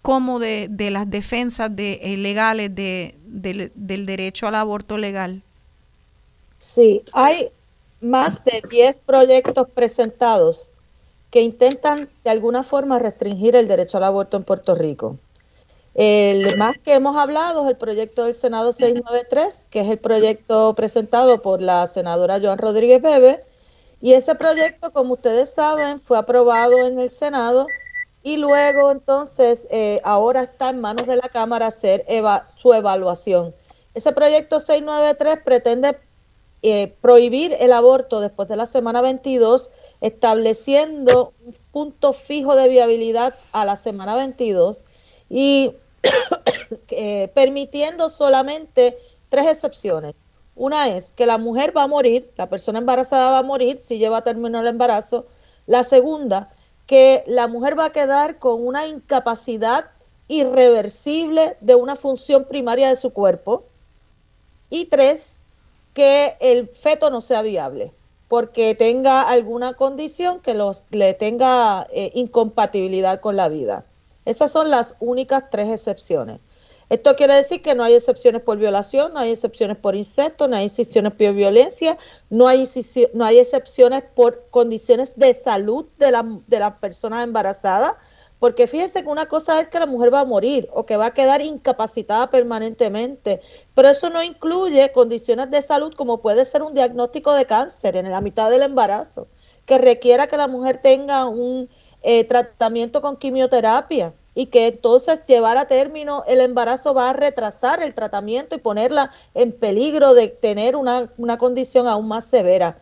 Speaker 1: como de, las defensas de, eh, legales del derecho al aborto legal?
Speaker 2: Sí, hay más de 10 proyectos presentados que intentan de alguna forma restringir el derecho al aborto en Puerto Rico. El más que hemos hablado es el proyecto del Senado 693, que es el proyecto presentado por la senadora Joan Rodríguez Bebe. Y ese proyecto, como ustedes saben, fue aprobado en el Senado y luego entonces eh, ahora está en manos de la Cámara hacer su evaluación. Ese proyecto 693 pretende eh, prohibir el aborto después de la semana 22, estableciendo un punto fijo de viabilidad a la semana 22 y eh, permitiendo solamente tres excepciones. Una es que la mujer va a morir, la persona embarazada va a morir si lleva a término el embarazo. La segunda, que la mujer va a quedar con una incapacidad irreversible de una función primaria de su cuerpo. Y tres, que el feto no sea viable porque tenga alguna condición que los, le tenga eh, incompatibilidad con la vida. Esas son las únicas tres excepciones. Esto quiere decir que no hay excepciones por violación, no hay excepciones por incesto, no hay excepciones por violencia, no hay, excepciones por condiciones de salud de la, de la persona embarazada, porque fíjense que una cosa es que la mujer va a morir o que va a quedar incapacitada permanentemente, pero eso no incluye condiciones de salud como puede ser un diagnóstico de cáncer en la mitad del embarazo, que requiera que la mujer tenga un eh, tratamiento con quimioterapia y que entonces llevar a término el embarazo va a retrasar el tratamiento y ponerla en peligro de tener una, condición aún más severa.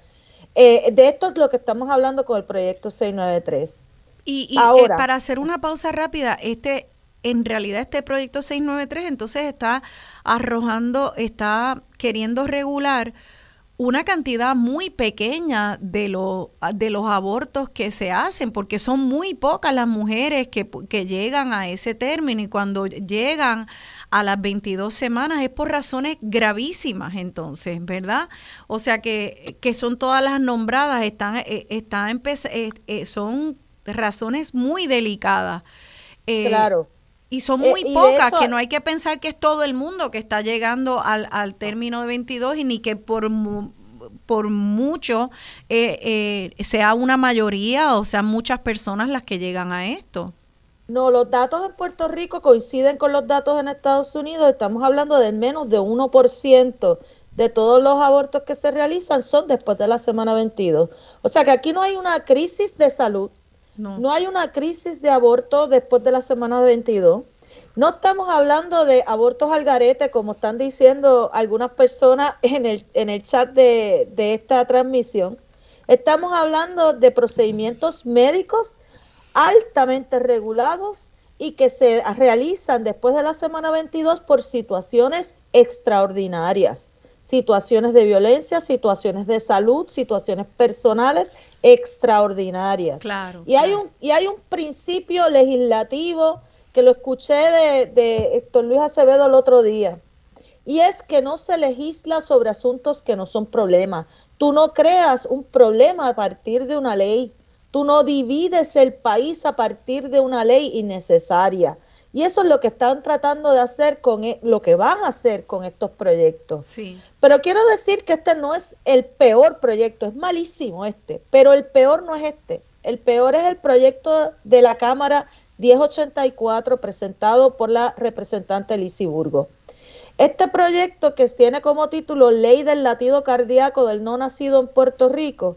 Speaker 2: Eh, de esto es lo que estamos hablando con el proyecto 693.
Speaker 1: Y, eh, para hacer una pausa rápida, este en realidad este proyecto 693 entonces está arrojando, está queriendo regular una cantidad muy pequeña de, lo, de los abortos que se hacen, porque son muy pocas las mujeres que, que, llegan a ese término y cuando llegan a las 22 semanas es por razones gravísimas entonces, ¿verdad? O sea que, que son todas las nombradas, están, eh, están eh, son razones muy delicadas.
Speaker 2: Eh, claro.
Speaker 1: Y son eh, muy pocas, que no hay que pensar que es todo el mundo que está llegando al, al término de 22 y ni que por, por mucho eh, sea una mayoría o sean muchas personas las que llegan a esto.
Speaker 2: No, los datos en Puerto Rico coinciden con los datos en Estados Unidos. Estamos hablando de menos de 1% de todos los abortos que se realizan son después de la semana 22. O sea que aquí no hay una crisis de salud, no. hay una crisis de aborto después de la semana 22. No estamos hablando de abortos al garete, como están diciendo algunas personas en el, en el chat de, de esta transmisión. Estamos hablando de procedimientos médicos altamente regulados y que se realizan después de la semana 22 por situaciones extraordinarias, situaciones de violencia, situaciones de salud, situaciones personales extraordinarias.
Speaker 1: Claro.
Speaker 2: Y hay un y hay un principio legislativo que lo escuché de, de Héctor Luis Acevedo el otro día. Y es que no se legisla sobre asuntos que no son problemas. Tú no creas un problema a partir de una ley. Tú no divides el país a partir de una ley innecesaria. Y eso es lo que están tratando de hacer con e, lo que van a hacer con estos proyectos.
Speaker 1: Sí.
Speaker 2: Pero quiero decir que este no es el peor proyecto, es malísimo este, pero el peor no es este. El peor es el proyecto de la Cámara 1084 presentado por la representante Lizy Burgo. Este proyecto que tiene como título Ley del latido cardíaco del no nacido en Puerto Rico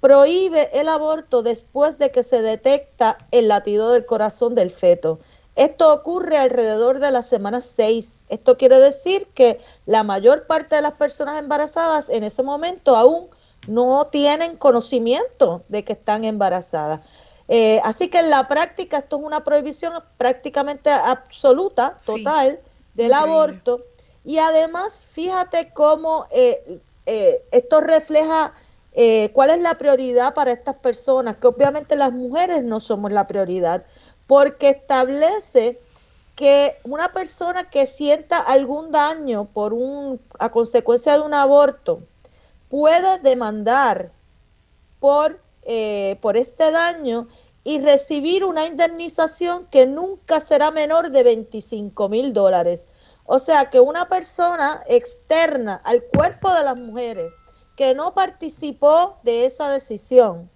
Speaker 2: prohíbe el aborto después de que se detecta el latido del corazón del feto. Esto ocurre alrededor de la semana 6. Esto quiere decir que la mayor parte de las personas embarazadas en ese momento aún no tienen conocimiento de que están embarazadas. Eh, así que en la práctica esto es una prohibición prácticamente absoluta, total, del aborto. Y además, fíjate cómo eh, eh, esto refleja cuál es la prioridad para estas personas, que obviamente las mujeres no somos la prioridad porque establece que una persona que sienta algún daño por un a consecuencia de un aborto puede demandar por eh, por este daño y recibir una indemnización que nunca será menor de 25 mil dólares. O sea que una persona externa al cuerpo de las mujeres que no participó de esa decisión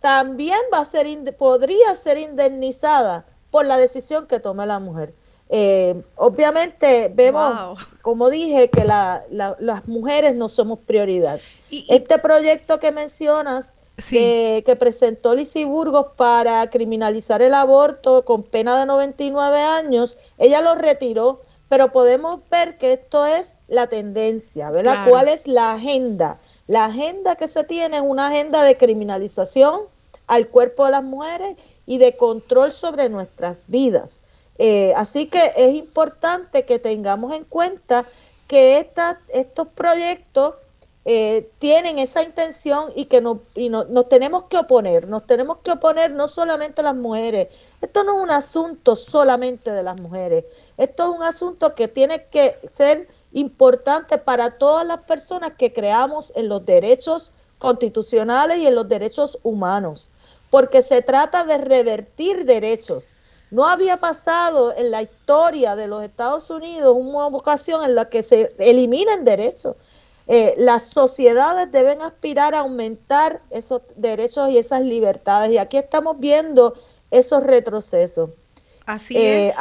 Speaker 2: también va a ser podría ser indemnizada por la decisión que tome la mujer. Eh, obviamente vemos, como dije, que las mujeres no somos prioridad. este proyecto que mencionas, que presentó Lizy Burgos para criminalizar el aborto con pena de 99 años, ella lo retiró, pero podemos ver que esto es la tendencia, ¿verdad? ¿Cuál es la agenda? La agenda que se tiene es una agenda de criminalización al cuerpo de las mujeres y de control sobre nuestras vidas. Eh, así que es importante que tengamos en cuenta que estos proyectos eh, tienen esa intención y que no, y no, nos tenemos que oponer, nos tenemos que oponer no solamente las mujeres, esto no es un asunto solamente de las mujeres, esto es un asunto que tiene que ser importante para todas las personas que creamos en los derechos constitucionales y en los derechos humanos, porque se trata de revertir derechos. No había pasado en la historia de los Estados Unidos una ocasión en la que se eliminen derechos. Eh, las sociedades deben aspirar a aumentar esos derechos y esas libertades. Y aquí estamos viendo esos retrocesos.
Speaker 1: Así es. Eh,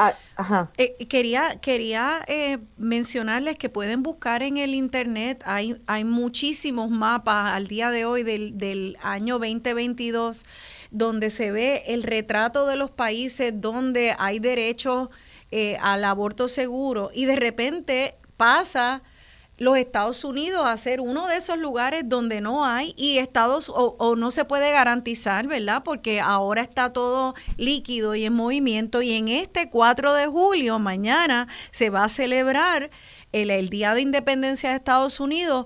Speaker 1: eh, quería quería eh, mencionarles que pueden buscar en el internet, hay, hay muchísimos mapas al día de hoy del, del año 2022 donde se ve el retrato de los países donde hay derecho al aborto seguro. Y de repente pasa los Estados Unidos a ser uno de esos lugares donde no hay y Estados o, no se puede garantizar, ¿verdad? Porque ahora está todo líquido y en movimiento y en este 4 de julio, mañana, se va a celebrar el, el Día de Independencia de Estados Unidos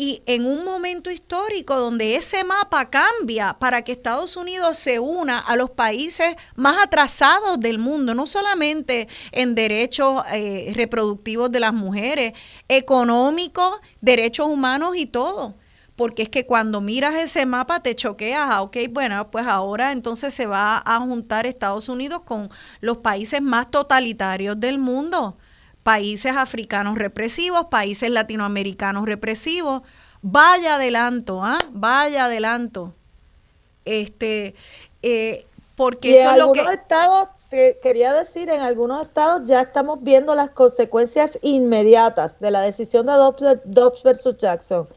Speaker 1: y en un momento histórico donde ese mapa cambia para que Estados Unidos se una a los países más atrasados del mundo, no solamente en derechos eh, reproductivos de las mujeres, económicos, derechos humanos y todo. Porque es que cuando miras ese mapa te choqueas, ah, ok, bueno, pues ahora entonces se va a juntar Estados Unidos con los países más totalitarios del mundo países africanos represivos, países latinoamericanos represivos. Vaya adelanto, ¿ah? Vaya adelanto. Este, eh, porque
Speaker 2: eso en algunos estados, quería decir, en algunos estados ya estamos viendo las consecuencias inmediatas de la decisión de Dobbs, versus Jackson.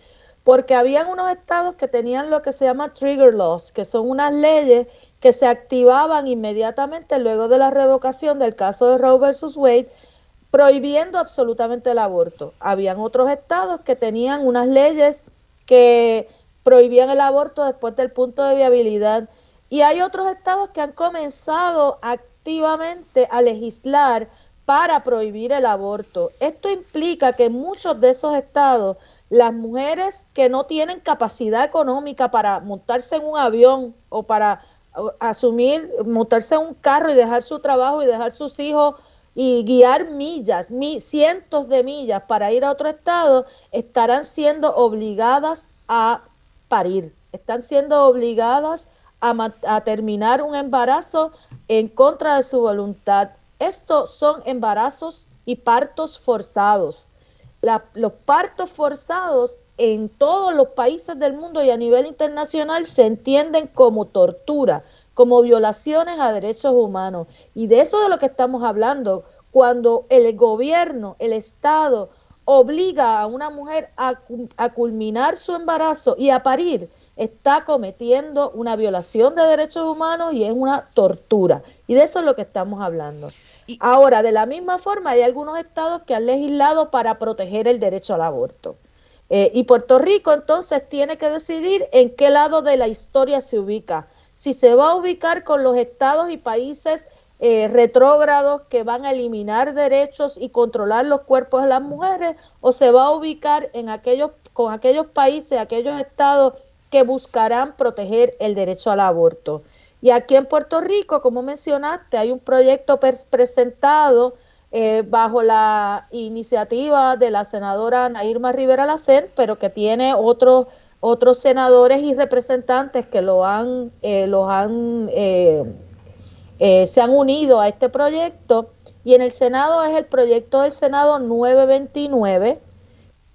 Speaker 2: Porque habían unos estados que tenían lo que se llama trigger laws, que son unas leyes que se activaban inmediatamente luego de la revocación del caso de Roe versus Wade prohibiendo absolutamente el aborto. Habían otros estados que tenían unas leyes que prohibían el aborto después del punto de viabilidad y hay otros estados que han comenzado activamente a legislar para prohibir el aborto. Esto implica que en muchos de esos estados las mujeres que no tienen capacidad económica para montarse en un avión o para asumir, montarse en un carro y dejar su trabajo y dejar sus hijos y guiar millas, cientos de millas para ir a otro estado, estarán siendo obligadas a parir, están siendo obligadas a, terminar un embarazo en contra de su voluntad. Estos son embarazos y partos forzados. los partos forzados en todos los países del mundo y a nivel internacional se entienden como tortura, como violaciones a derechos humanos. Y de eso de lo que estamos hablando, cuando el gobierno, el Estado, obliga a una mujer a, a, culminar su embarazo y a parir, está cometiendo una violación de derechos humanos y es una tortura. Y de eso es lo que estamos hablando. Ahora, de la misma forma, hay algunos estados que han legislado para proteger el derecho al aborto. Eh, y Puerto Rico entonces tiene que decidir en qué lado de la historia se ubica. Si se va a ubicar con los estados y países eh, retrógrados que van a eliminar derechos y controlar los cuerpos de las mujeres, o se va a ubicar en aquellos, con aquellos países, aquellos estados que buscarán proteger el derecho al aborto. Y aquí en Puerto Rico, como mencionaste, hay un proyecto presentado eh, bajo la iniciativa de la senadora Ana Irma Rivera Lacen, pero que tiene otros otros senadores y representantes que lo han, eh, los han eh, se han unido a este proyecto. Y en el Senado es el proyecto del Senado 929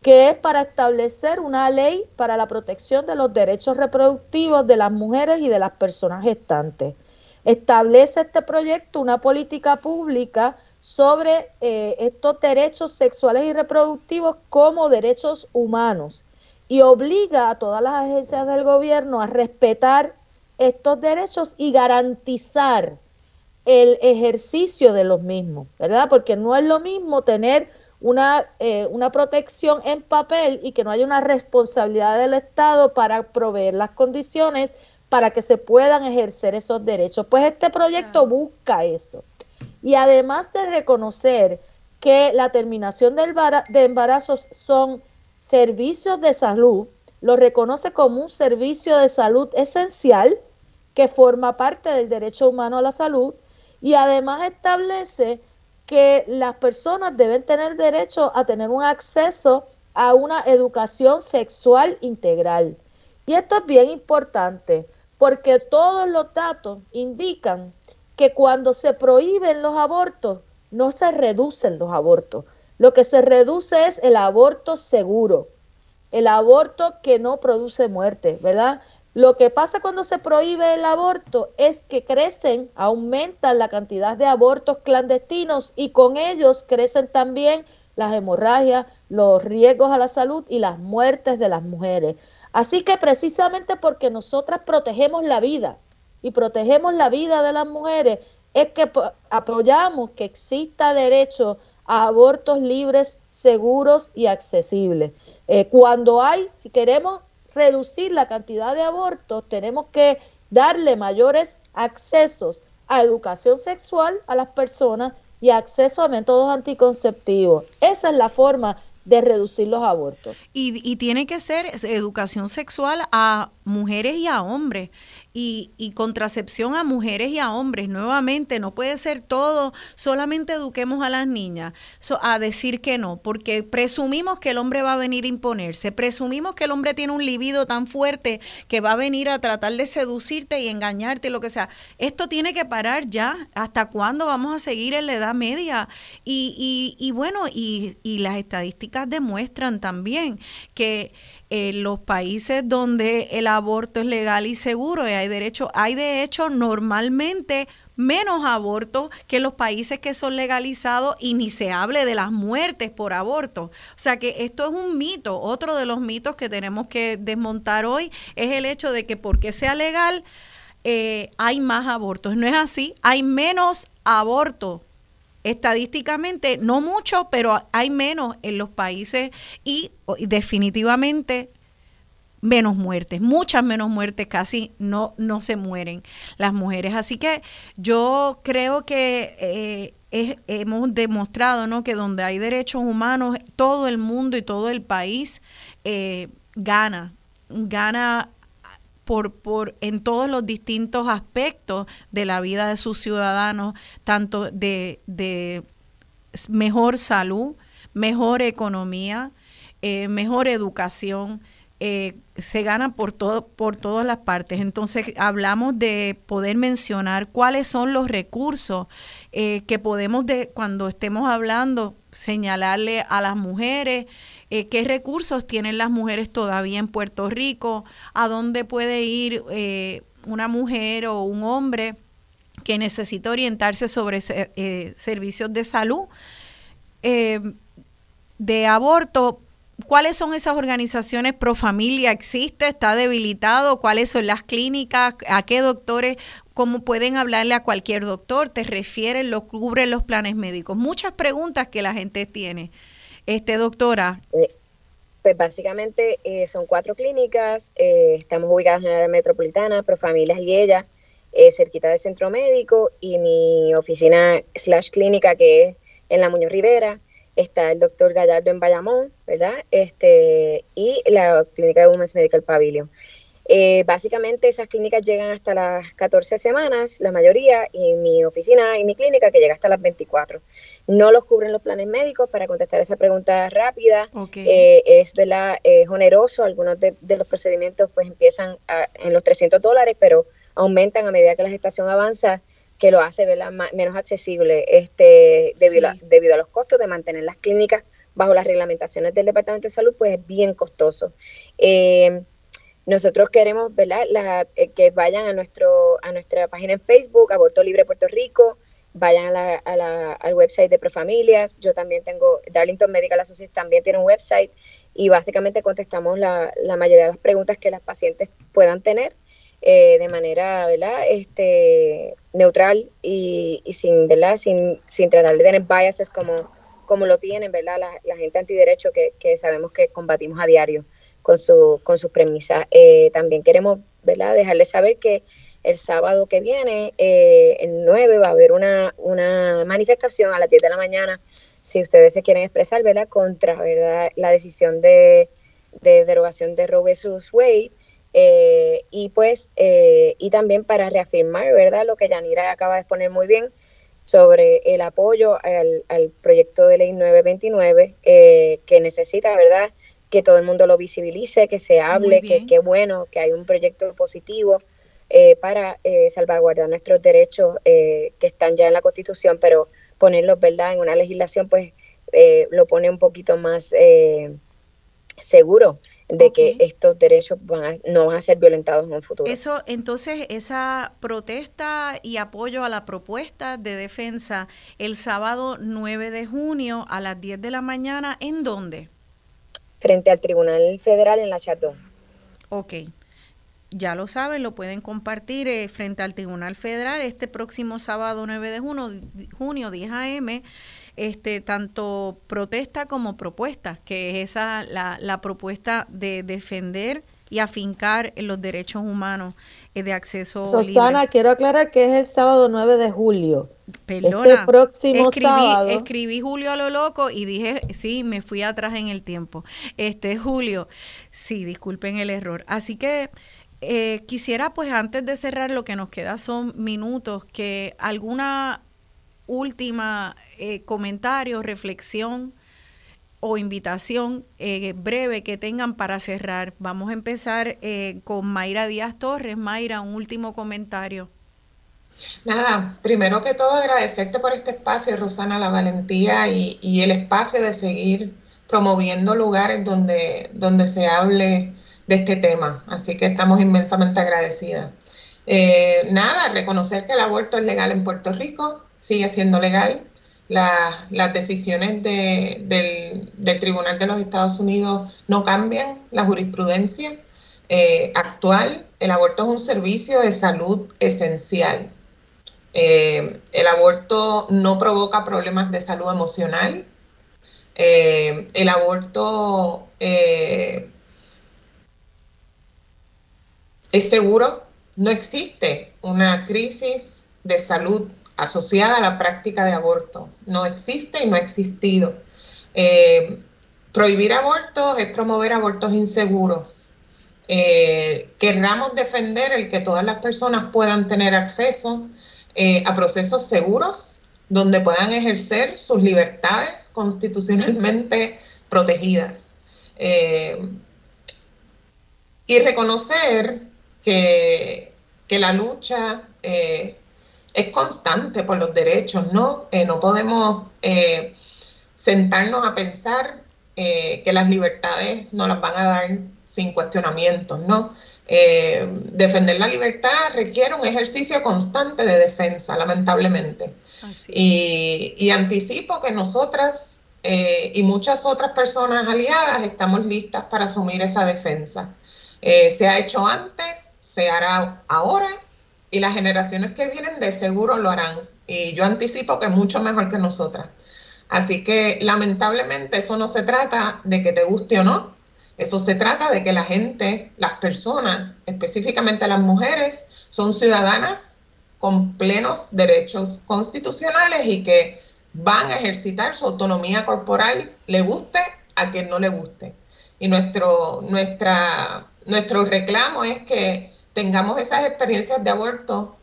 Speaker 2: que es para establecer una ley para la protección de los derechos reproductivos de las mujeres y de las personas gestantes. Establece este proyecto una política pública sobre eh, estos derechos sexuales y reproductivos como derechos humanos y obliga a todas las agencias del gobierno a respetar estos derechos y garantizar el ejercicio de los mismos, ¿verdad? Porque no es lo mismo tener una, eh, una protección en papel y que no haya una responsabilidad del Estado para proveer las condiciones para que se puedan ejercer esos derechos. Pues este proyecto busca eso. Y además de reconocer que la terminación de embarazos son servicios de salud, lo reconoce como un servicio de salud esencial que forma parte del derecho humano a la salud y además establece que las personas deben tener derecho a tener un acceso a una educación sexual integral. Y esto es bien importante porque todos los datos indican que cuando se prohíben los abortos, no se reducen los abortos. Lo que se reduce es el aborto seguro, el aborto que no produce muerte, ¿verdad? Lo que pasa cuando se prohíbe el aborto es que crecen, aumentan la cantidad de abortos clandestinos y con ellos crecen también las hemorragias, los riesgos a la salud y las muertes de las mujeres. Así que precisamente porque nosotras protegemos la vida y protegemos la vida de las mujeres, es que apoyamos que exista derecho a abortos libres, seguros y accesibles. Eh, cuando hay, si queremos reducir la cantidad de abortos, tenemos que darle mayores accesos a educación sexual a las personas y acceso a métodos anticonceptivos. Esa es la forma de reducir los abortos.
Speaker 1: Y, y tiene que ser educación sexual a mujeres y a hombres y, y, contracepción a mujeres y a hombres. Nuevamente, no puede ser todo, solamente eduquemos a las niñas a decir que no, porque presumimos que el hombre va a venir a imponerse, presumimos que el hombre tiene un libido tan fuerte que va a venir a tratar de seducirte y engañarte, lo que sea. Esto tiene que parar ya. ¿Hasta cuándo vamos a seguir en la Edad Media? Y, y, y bueno, y, y las estadísticas demuestran también que en los países donde el aborto es legal y seguro y hay derecho, hay de hecho normalmente menos abortos que los países que son legalizados y ni se hable de las muertes por aborto. O sea que esto es un mito. Otro de los mitos que tenemos que desmontar hoy es el hecho de que porque sea legal eh, hay más abortos. No es así, hay menos abortos estadísticamente, no mucho, pero hay menos en los países y, definitivamente menos muertes, muchas menos muertes, casi no, no se mueren las mujeres. Así que yo creo que eh, hemos demostrado ¿no? que donde hay derechos humanos, todo el mundo y todo el país eh, gana, gana por, por, en todos los distintos aspectos de la vida de sus ciudadanos, tanto de, de mejor salud, mejor economía, eh, mejor educación, eh, se gana por todo, por todas las partes. Entonces hablamos de poder mencionar cuáles son los recursos eh, que podemos de, cuando estemos hablando señalarle a las mujeres eh, qué recursos tienen las mujeres todavía en Puerto Rico, a dónde puede ir una mujer o un hombre que necesita orientarse sobre servicios de salud. de aborto ¿Cuáles son esas organizaciones pro familia? ¿Existe? ¿Está debilitado? ¿Cuáles son las clínicas? ¿A qué doctores? ¿Cómo pueden hablarle a cualquier doctor? ¿Te refieren? ¿Lo cubren los planes médicos? Muchas preguntas que la gente tiene. Este, doctora.
Speaker 3: Eh, pues básicamente eh, son cuatro clínicas. Eh, estamos ubicadas en la área metropolitana, pro familias y ella, cerquita del centro médico y mi oficina slash clínica que es en la Muñoz Rivera está el doctor Gallardo en Bayamón, ¿verdad? Este, y la clínica de Women's Medical Pavilion. Eh, básicamente esas clínicas llegan hasta las 14 semanas, la mayoría, y mi oficina y mi clínica que llega hasta las 24. No los cubren los planes médicos, para contestar esa pregunta rápida. Eh, es ¿verdad? Eh, oneroso, algunos de, los procedimientos pues empiezan en los 300 dólares, pero aumentan a medida que la gestación avanza que lo hace menos accesible este, debido, a, debido a los costos de mantener las clínicas bajo las reglamentaciones del Departamento de Salud, pues es bien costoso. Eh, nosotros queremos ¿verdad? Eh, que vayan a, nuestro, a nuestra página en Facebook, Aborto Libre Puerto Rico, vayan a la, al website de Profamilias. Yo también tengo, Darlington Medical Associates también tiene un website y básicamente contestamos la, la mayoría de las preguntas que las pacientes puedan tener eh, de manera ¿verdad? Este, neutral y, sin, ¿verdad? Sin, sin tratar de tener biases como, como lo tienen ¿verdad? La, gente antiderecho que, que sabemos que combatimos a diario con, su, con sus premisas. Eh, también queremos ¿verdad? dejarles saber que el sábado que viene, eh, el 9, va a haber una, una manifestación a las 10 de la mañana, si ustedes se quieren expresar, ¿verdad? Contra ¿verdad? la decisión de, de derogación de Roe vs. Wade. Eh, y pues, eh, y también para reafirmar, ¿verdad? Lo que Yanira acaba de exponer muy bien sobre el apoyo al, proyecto de ley 929, eh, que necesita, ¿verdad? Que todo el mundo lo visibilice, que se hable, que qué bueno, que hay un proyecto positivo para salvaguardar nuestros derechos que están ya en la Constitución, pero ponerlos, ¿verdad? En una legislación, pues lo pone un poquito más seguro de que estos derechos van no van a ser violentados en un futuro.
Speaker 1: Eso, entonces, esa protesta y apoyo a la propuesta de defensa el sábado 9 de junio a las 10 de la mañana, ¿en dónde?
Speaker 3: Frente al Tribunal Federal en la Chardón.
Speaker 1: Ok. Ya lo saben, lo pueden compartir eh, frente al Tribunal Federal este próximo sábado 9 de junio, junio 10 a.m este, tanto protesta como propuesta, que es esa la, la propuesta de defender y afincar los derechos humanos eh, de acceso
Speaker 2: Rosana, quiero aclarar que es el sábado 9 de julio.
Speaker 1: Perdona, este próximo escribí, sábado. escribí julio a lo loco y dije, sí, me fui atrás en el tiempo. Este julio, sí, disculpen el error. Así que eh, quisiera, pues antes de cerrar, lo que nos queda son minutos, que alguna última eh, comentario, reflexión o invitación eh, breve que tengan para cerrar. Vamos a empezar eh, con Mayra Díaz Torres. Mayra, un último comentario.
Speaker 4: Nada, primero que todo agradecerte por este espacio, Rosana, la valentía y, el espacio de seguir promoviendo lugares donde, donde se hable de este tema. Así que estamos inmensamente agradecidas. nada, reconocer que el aborto es legal en Puerto Rico, sigue siendo legal. las decisiones del, Tribunal de los Estados Unidos no cambian la jurisprudencia eh, actual. El aborto es un servicio de salud esencial. Eh, el aborto no provoca problemas de salud emocional. Eh, el aborto es seguro. No existe una crisis de salud asociada a la práctica de aborto. No existe y no ha existido. Eh, prohibir abortos es promover abortos inseguros. eh, querramos defender el que todas las personas puedan tener acceso eh, a procesos seguros donde puedan ejercer sus libertades constitucionalmente protegidas. Y reconocer que, la lucha es constante por los derechos, ¿no? no podemos sentarnos a pensar que las libertades nos las van a dar sin cuestionamientos, ¿no? Eh, defender la libertad requiere un ejercicio constante de defensa, lamentablemente. Y, anticipo que nosotras eh, y muchas otras personas aliadas estamos listas para asumir esa defensa. Eh, se ha hecho antes, se hará ahora y las generaciones que vienen de seguro lo harán. Y yo anticipo que mucho mejor que nosotras. Así que lamentablemente eso no se trata de que te guste o no, eso se trata de que la gente, las personas, específicamente las mujeres, son ciudadanas con plenos derechos constitucionales y que van a ejercitar su autonomía corporal, le guste a quien no le guste. Y nuestro, nuestra, nuestro reclamo es que tengamos esas experiencias de aborto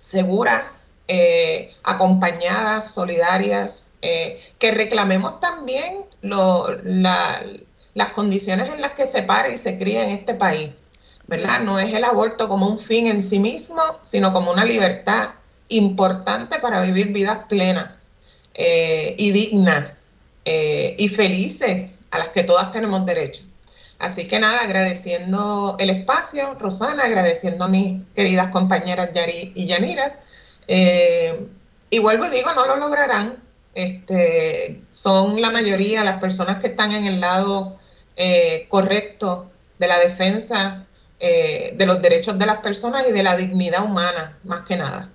Speaker 4: seguras, eh, acompañadas, solidarias, eh, que reclamemos también lo, la, las condiciones en las que se para y se cría en este país, ¿verdad? No es el aborto como un fin en sí mismo, sino como una libertad importante para vivir vidas plenas eh, y dignas eh, y felices a las que todas tenemos derecho. Así que nada, agradeciendo el espacio, Rosana, agradeciendo a mis queridas compañeras Yari y Yanira. Eh, y vuelvo y digo, no lo lograrán. Este, son la mayoría las personas que están en el lado eh, correcto de la defensa eh, de los derechos de las personas y de la dignidad humana, más que nada.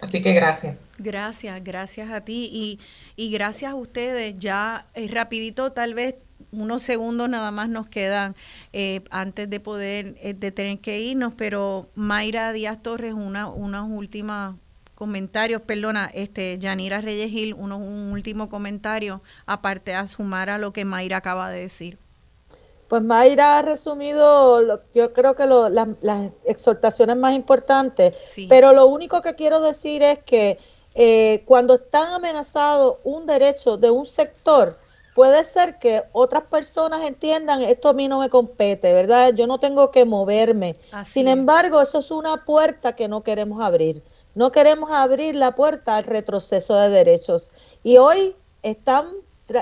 Speaker 4: Así que gracias.
Speaker 1: Gracias, gracias a ti y, y gracias a ustedes. Ya eh, rapidito, tal vez unos segundos nada más nos quedan antes de poder, de tener que irnos, pero Mayra Díaz Torres, una, unos últimos comentarios, perdona, este, Yanira Reyes Gil, uno, un último comentario, aparte de sumar a lo que Mayra acaba de decir.
Speaker 2: Pues Mayra ha resumido, yo creo que las exhortaciones más importantes, pero lo único que quiero decir es que eh, cuando están amenazados un derecho de un sector, puede ser que otras personas entiendan esto a mí no me compete, ¿verdad? Yo no tengo que moverme. Sin embargo, eso es una puerta que no queremos abrir. No queremos abrir la puerta al retroceso de derechos. Y hoy están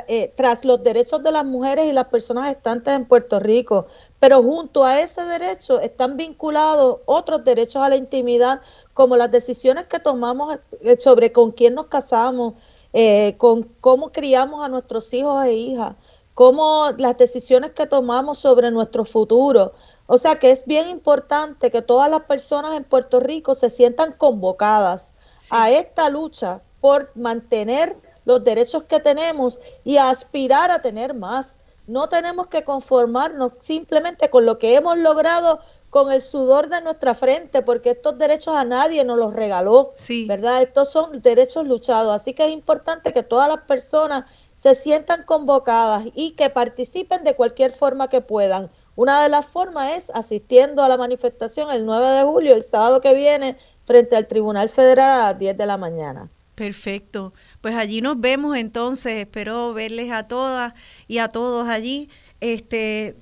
Speaker 2: eh, tras los derechos de las mujeres y las personas estantes en Puerto Rico, pero junto a ese derecho están vinculados otros derechos a la intimidad, como las decisiones que tomamos sobre con quién nos casamos, eh, con cómo criamos a nuestros hijos e hijas, cómo las decisiones que tomamos sobre nuestro futuro. O sea que es bien importante que todas las personas en Puerto Rico se sientan convocadas a esta lucha por mantener los derechos que tenemos y aspirar a tener más. No tenemos que conformarnos simplemente con lo que hemos logrado con el sudor de nuestra frente, porque estos derechos a nadie nos los regaló, ¿verdad? Estos son derechos luchados, así que es importante que todas las personas se sientan convocadas y que participen de cualquier forma que puedan. Una de las formas es asistiendo a la manifestación el 9 de julio, el sábado que viene, frente al Tribunal Federal a las 10 de la mañana.
Speaker 1: Perfecto. Pues allí nos vemos entonces. Espero verles a todas y a todos allí. Este,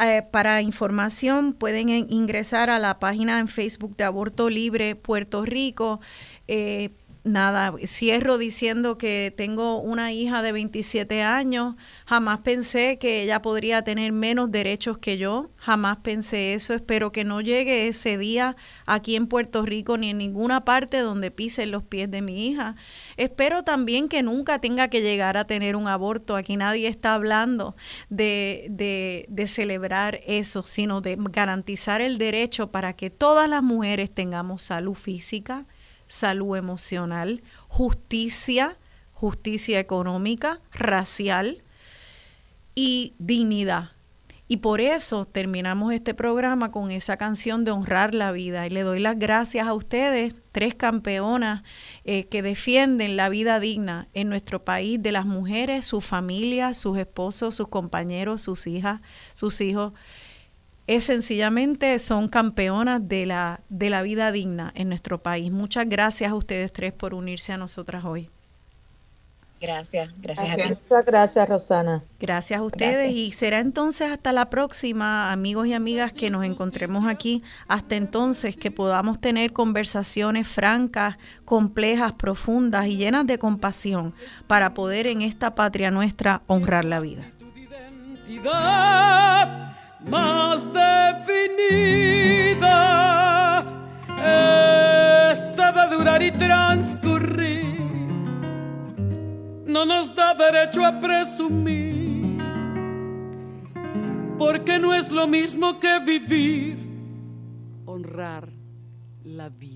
Speaker 1: eh, para información pueden ingresar a la página en Facebook de Aborto Libre Puerto Rico. Eh, nada, cierro diciendo que tengo una hija de 27 años, jamás pensé que ella podría tener menos derechos que yo, jamás pensé eso, espero que no llegue ese día aquí en Puerto Rico ni en ninguna parte donde pisen los pies de mi hija. Espero también que nunca tenga que llegar a tener un aborto, aquí nadie está hablando de, de, de celebrar eso, sino de garantizar el derecho para que todas las mujeres tengamos salud física, salud emocional, justicia, justicia económica, racial y dignidad. Y por eso terminamos este programa con esa canción de honrar la vida. Y le doy las gracias a ustedes, tres campeonas eh, que defienden la vida digna en nuestro país de las mujeres, sus familias, sus esposos, sus compañeros, sus hijas, sus hijos es sencillamente son campeonas de la, de la vida digna en nuestro país. Muchas gracias a ustedes tres por unirse a nosotras hoy.
Speaker 3: Gracias, gracias,
Speaker 2: a ti. Muchas gracias, Rosana.
Speaker 1: Gracias a ustedes y será entonces hasta la próxima, amigos y amigas, que nos encontremos aquí. Hasta entonces que podamos tener conversaciones francas, complejas, profundas y llenas de compasión para poder en esta patria nuestra honrar la vida.
Speaker 6: Más definida, esa de durar y transcurrir no nos da derecho a presumir, porque no es lo mismo que vivir, honrar la vida.